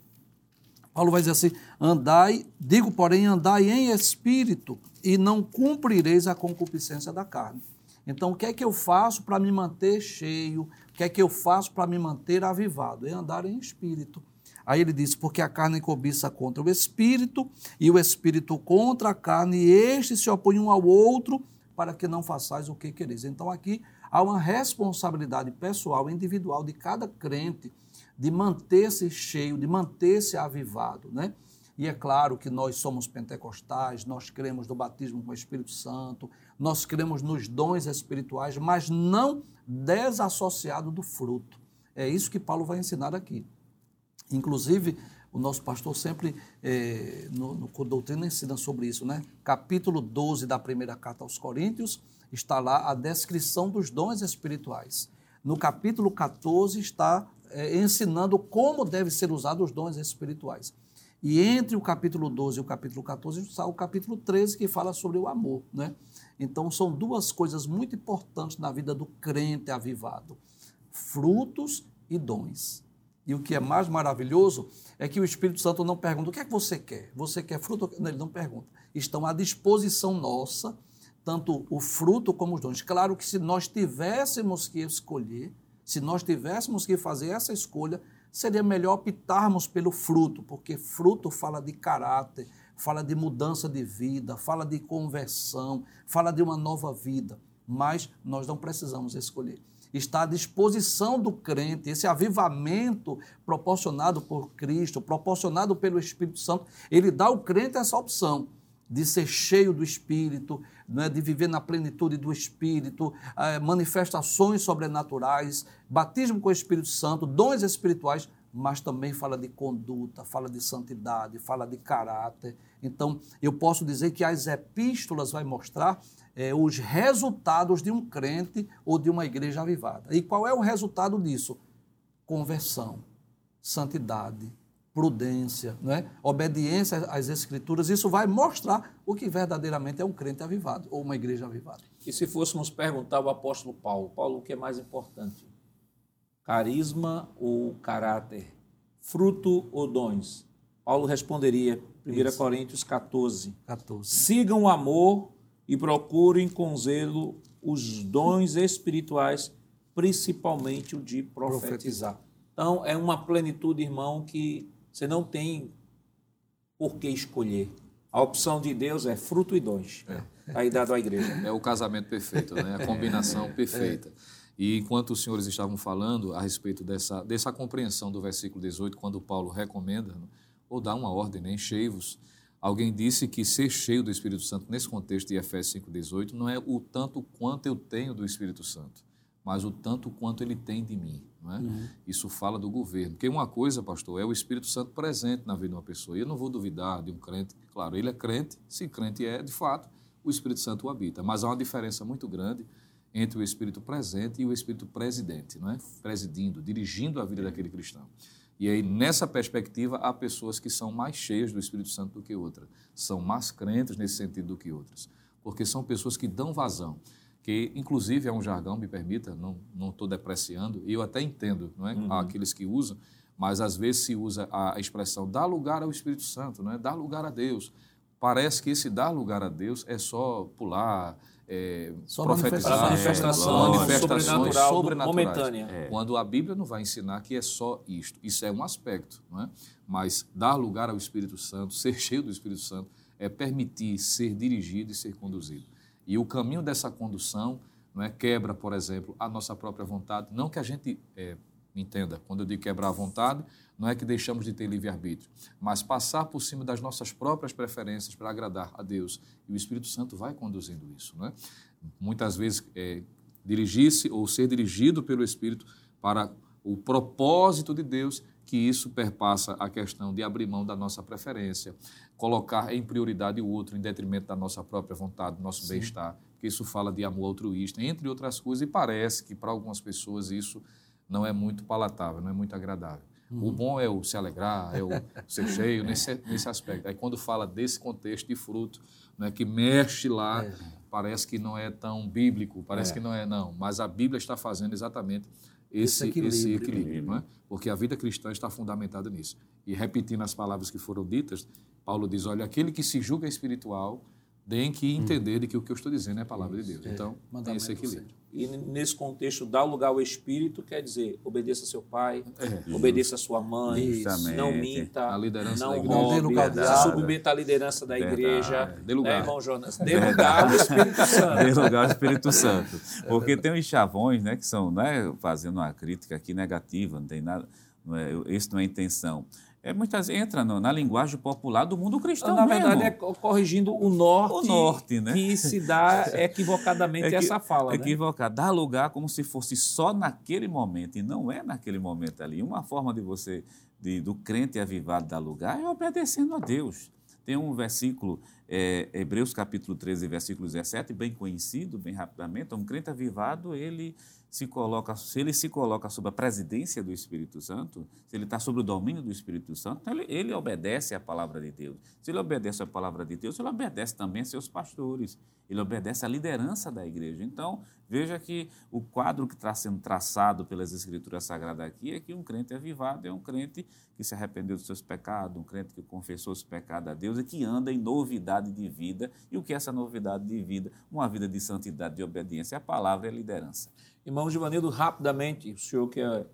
Paulo vai dizer assim: andai, digo, porém, andai em espírito, e não cumprireis a concupiscência da carne. Então, o que é que eu faço para me manter cheio? O que é que eu faço para me manter avivado? É andar em espírito. Aí ele diz: porque a carne cobiça contra o espírito, e o espírito contra a carne, e estes se opõem um ao outro, para que não façais o que quereis. Então aqui há uma responsabilidade pessoal, individual de cada crente de manter-se cheio, de manter-se avivado, né? E é claro que nós somos pentecostais, nós cremos no batismo com o Espírito Santo, nós cremos nos dons espirituais, mas não desassociado do fruto. É isso que Paulo vai ensinar aqui. Inclusive, o nosso pastor sempre, é, no, no Doutrina, ensina sobre isso, né? Capítulo 12 da primeira carta aos Coríntios, está lá a descrição dos dons espirituais. No capítulo 14 está é, ensinando como devem ser usados os dons espirituais. E entre o capítulo 12 e o capítulo 14 está o capítulo 13, que fala sobre o amor. Né? Então, são duas coisas muito importantes na vida do crente avivado: frutos e dons. E o que é mais maravilhoso é que o Espírito Santo não pergunta o que é que você quer. Você quer fruto? Não, ele não pergunta. Estão à disposição nossa, tanto o fruto como os dons. Claro que se nós tivéssemos que escolher, se nós tivéssemos que fazer essa escolha, seria melhor optarmos pelo fruto, porque fruto fala de caráter, fala de mudança de vida, fala de conversão, fala de uma nova vida. Mas nós não precisamos escolher. Está à disposição do crente, esse avivamento proporcionado por Cristo, proporcionado pelo Espírito Santo, ele dá ao crente essa opção de ser cheio do Espírito, né, de viver na plenitude do Espírito, eh, manifestações sobrenaturais, batismo com o Espírito Santo, dons espirituais, mas também fala de conduta, fala de santidade, fala de caráter. Então, eu posso dizer que as epístolas vai mostrar é, os resultados de um crente ou de uma igreja avivada. E qual é o resultado disso? Conversão, santidade, prudência, é? obediência às escrituras. Isso vai mostrar o que verdadeiramente é um crente avivado ou uma igreja avivada. E se fôssemos perguntar ao apóstolo Paulo, Paulo, o que é mais importante? Carisma ou caráter? Fruto ou dons? Paulo responderia, 1 Isso. Coríntios 14, 14. Sigam o amor e procurem com zelo os dons espirituais, principalmente o de profetizar. Então, é uma plenitude, irmão, que você não tem por que escolher. A opção de Deus é fruto e dons. É. Aí dado à igreja. É o casamento perfeito, né? a combinação é. perfeita. E enquanto os senhores estavam falando a respeito dessa, dessa compreensão do versículo 18, quando Paulo recomenda, né, ou dá uma ordem, né, enchei-vos, alguém disse que ser cheio do Espírito Santo, nesse contexto de Efésios 5,18, não é o tanto quanto eu tenho do Espírito Santo, mas o tanto quanto ele tem de mim. É? Uhum. Isso fala do governo. Porque uma coisa, pastor, é o Espírito Santo presente na vida de uma pessoa. E eu não vou duvidar de um crente, claro, ele é crente, se crente é, de fato, o Espírito Santo o habita. Mas há uma diferença muito grande entre o espírito presente e o espírito presidente, não é? Presidindo, dirigindo a vida daquele cristão. E aí, nessa perspectiva, há pessoas que são mais cheias do Espírito Santo do que outras, são mais crentes nesse sentido do que outras, porque são pessoas que dão vazão, que inclusive é um jargão, me permita, não estou depreciando, e eu até entendo, não é? Uhum. Aqueles que usam, mas às vezes se usa a expressão dar lugar ao Espírito Santo, não é? Dar lugar a Deus. Parece que esse dar lugar a Deus é só pular, é, profetizar, manifestação, é, manifestações sobrenatural, sobrenaturais. Momentânea. É. Quando a Bíblia não vai ensinar que é só isto. Isso é um aspecto, não é? Mas dar lugar ao Espírito Santo, ser cheio do Espírito Santo, é permitir ser dirigido e ser conduzido. E o caminho dessa condução não é quebra, por exemplo, a nossa própria vontade. Não que a gente é, entenda, quando eu digo quebrar a vontade, não é que deixamos de ter livre-arbítrio, mas passar por cima das nossas próprias preferências para agradar a Deus. E o Espírito Santo vai conduzindo isso. Não é? Muitas vezes, é, dirigir-se ou ser dirigido pelo Espírito para o propósito de Deus, que isso perpassa a questão de abrir mão da nossa preferência, colocar em prioridade o outro em detrimento da nossa própria vontade, do nosso bem-estar, porque isso fala de amor altruísta, entre outras coisas, e parece que para algumas pessoas isso não é muito palatável, não é muito agradável. Uhum. O bom é o se alegrar, é o ser cheio, nesse, nesse aspecto. Aí quando fala desse contexto de fruto, né, que mexe lá, é. parece que não é tão bíblico, parece é. que não é, não. Mas a Bíblia está fazendo exatamente esse, esse equilíbrio, esse equilíbrio não é? porque a vida cristã está fundamentada nisso. E repetindo as palavras que foram ditas, Paulo diz, olha, aquele que se julga espiritual tem que hum. entender de que o que eu estou dizendo é a palavra de Deus. É. Então, tem esse equilíbrio. E nesse contexto, dar lugar ao Espírito quer dizer obedeça seu pai, é. obedeça sua mãe, Justamente. não minta, a liderança não roube, se submeta à liderança da igreja. Dê lugar. Né, irmão Jonas? Dê lugar ao Espírito Santo. Dê lugar ao Espírito Santo. Porque tem os chavões, né, que são, não é fazendo uma crítica aqui negativa, não tem nada, não é, isso não é intenção é, muitas entra no, na linguagem popular do mundo cristão. Na mesmo. verdade, é corrigindo o norte, o norte né? que se dá equivocadamente é essa fala. É equivocado, né? dá lugar como se fosse só naquele momento, e não é naquele momento ali. Uma forma de você, de, do crente avivado dar lugar, é obedecendo a Deus. Tem um versículo, é, Hebreus capítulo 13, versículo 17, bem conhecido, bem rapidamente. Um crente avivado, ele se coloca, se ele se coloca sob a presidência do Espírito Santo, se ele está sob o domínio do Espírito Santo, ele, ele, obedece à palavra de Deus. Se ele obedece à palavra de Deus, ele obedece também a seus pastores, ele obedece à liderança da igreja. Então, veja que o quadro que está sendo traçado pelas Escrituras Sagradas aqui é que um crente avivado é um crente que se arrependeu dos seus pecados, um crente que confessou os pecados a Deus e que anda em novidade de vida. E o que é essa novidade de vida? Uma vida de santidade, de obediência. A palavra é a liderança. Irmão Givanildo, rapidamente, o senhor que é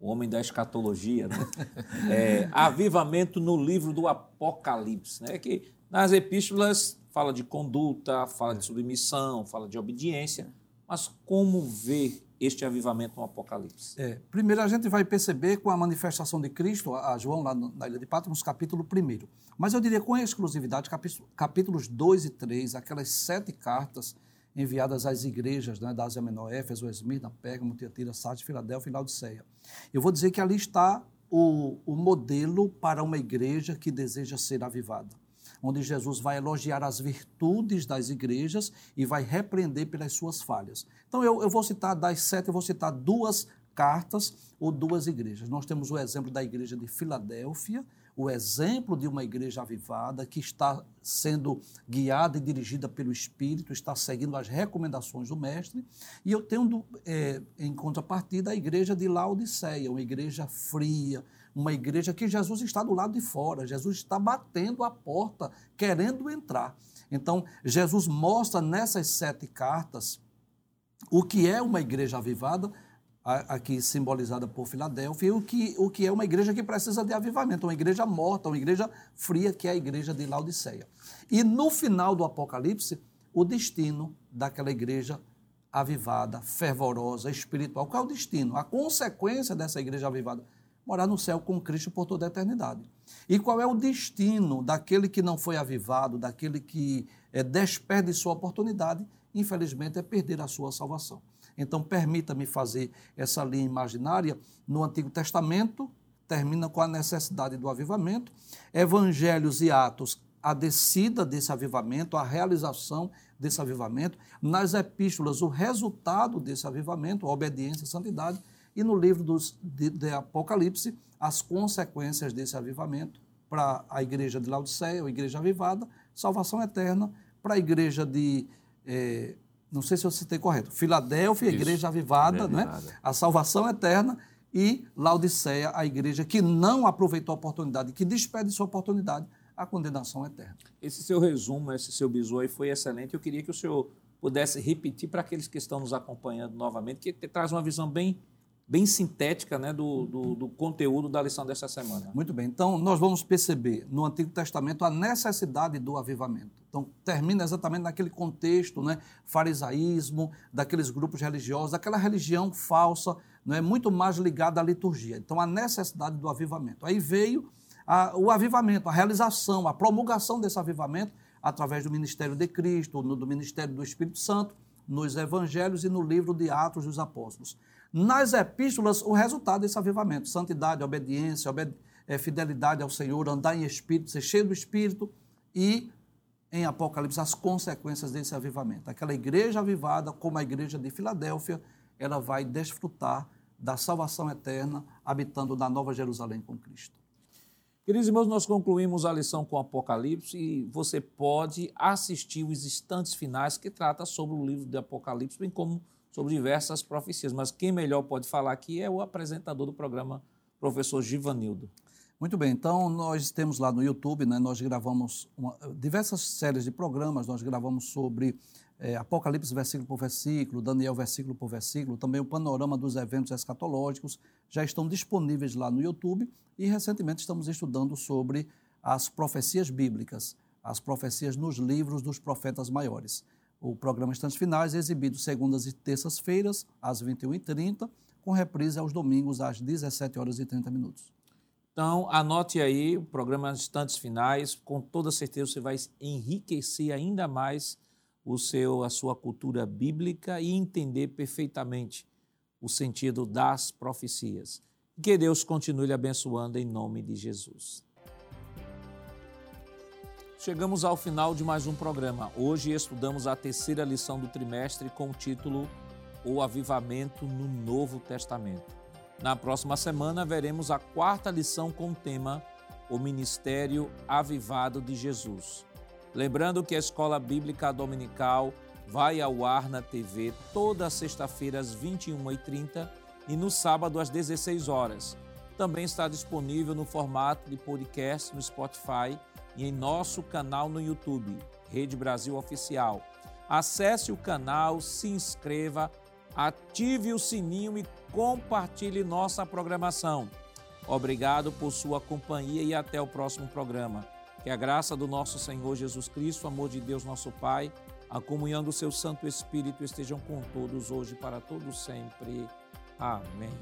o homem da escatologia, né? é, avivamento no livro do Apocalipse, né? que nas epístolas fala de conduta, fala de submissão, fala de obediência, mas como ver este avivamento no Apocalipse? É, primeiro a gente vai perceber com a manifestação de Cristo a João lá na Ilha de Patmos, capítulo 1. Mas eu diria com exclusividade capítulos 2 e 3, aquelas sete cartas enviadas às igrejas né, da Ásia Menor, Éfeso, Esmirna, Pérgamo, Tiatira, Sardes, Filadélfia e Laodiceia. Eu vou dizer que ali está o, o modelo para uma igreja que deseja ser avivada onde Jesus vai elogiar as virtudes das igrejas e vai repreender pelas suas falhas. Então, eu, eu vou citar das sete, eu vou citar duas cartas ou duas igrejas. Nós temos o exemplo da igreja de Filadélfia, o exemplo de uma igreja avivada que está sendo guiada e dirigida pelo Espírito, está seguindo as recomendações do Mestre. E eu tenho, é, em contrapartida, a igreja de Laodiceia, uma igreja fria, uma igreja que Jesus está do lado de fora, Jesus está batendo a porta, querendo entrar. Então, Jesus mostra nessas sete cartas o que é uma igreja avivada, aqui simbolizada por Filadélfia, o que, o que é uma igreja que precisa de avivamento, uma igreja morta, uma igreja fria, que é a igreja de Laodiceia. E no final do Apocalipse, o destino daquela igreja avivada, fervorosa, espiritual. Qual é o destino? A consequência dessa igreja avivada? Morar no céu com Cristo por toda a eternidade. E qual é o destino daquele que não foi avivado, daquele que é, desperdiçou a oportunidade? Infelizmente, é perder a sua salvação. Então, permita-me fazer essa linha imaginária. No Antigo Testamento, termina com a necessidade do avivamento. Evangelhos e Atos, a descida desse avivamento, a realização desse avivamento. Nas epístolas, o resultado desse avivamento, a obediência a santidade. E no livro dos, de, de Apocalipse, as consequências desse avivamento para a igreja de Laodiceia, a igreja avivada, salvação eterna, para a igreja de eh, não sei se eu citei correto, Filadélfia, a igreja avivada, né? a salvação eterna, e Laodiceia, a igreja que não aproveitou a oportunidade, que despede sua oportunidade, a condenação eterna. Esse seu resumo, esse seu bisu aí foi excelente. Eu queria que o senhor pudesse repetir para aqueles que estão nos acompanhando novamente, que traz uma visão bem bem sintética né, do, do, do, conteúdo da lição dessa semana. Muito bem. Então, nós vamos perceber no Antigo Testamento a necessidade do avivamento. Então, termina exatamente naquele contexto, né, farisaísmo, daqueles grupos religiosos, daquela religião falsa, não é muito mais ligada à liturgia. Então, a necessidade do avivamento. Aí veio a, o avivamento, a realização, a promulgação desse avivamento através do ministério de Cristo, no, do ministério do Espírito Santo, nos evangelhos e no livro de Atos dos Apóstolos nas epístolas o resultado desse avivamento: santidade, obediência, obed é, fidelidade ao Senhor, andar em espírito, ser cheio do espírito e em Apocalipse as consequências desse avivamento. Aquela igreja avivada, como a igreja de Filadélfia, ela vai desfrutar da salvação eterna, habitando na Nova Jerusalém com Cristo. Queridos irmãos, nós concluímos a lição com Apocalipse e você pode assistir os instantes finais que trata sobre o livro de Apocalipse, bem como sobre diversas profecias. Mas quem melhor pode falar aqui é o apresentador do programa, professor Givanildo. Muito bem, então nós temos lá no YouTube, né, nós gravamos uma, diversas séries de programas, nós gravamos sobre é, Apocalipse versículo por versículo, Daniel versículo por versículo, também o panorama dos eventos escatológicos já estão disponíveis lá no YouTube e recentemente estamos estudando sobre as profecias bíblicas, as profecias nos livros dos profetas maiores. O programa Instantes Finais é exibido segundas e terças-feiras, às 21h30, com reprise aos domingos, às 17 horas e 30 minutos. Então, anote aí o programa Instantes Finais, com toda certeza você vai enriquecer ainda mais o seu, a sua cultura bíblica e entender perfeitamente o sentido das profecias. Que Deus continue lhe abençoando em nome de Jesus. Chegamos ao final de mais um programa. Hoje estudamos a terceira lição do trimestre com o título O Avivamento no Novo Testamento. Na próxima semana veremos a quarta lição com o tema O Ministério Avivado de Jesus. Lembrando que a Escola Bíblica Dominical vai ao ar na TV toda sexta-feira às 21h30 e no sábado às 16 horas. Também está disponível no formato de podcast no Spotify e em nosso canal no YouTube, Rede Brasil Oficial. Acesse o canal, se inscreva, ative o sininho e compartilhe nossa programação. Obrigado por sua companhia e até o próximo programa. Que a graça do nosso Senhor Jesus Cristo, o amor de Deus nosso Pai, a comunhão do seu Santo Espírito estejam com todos hoje para todos sempre. Amém.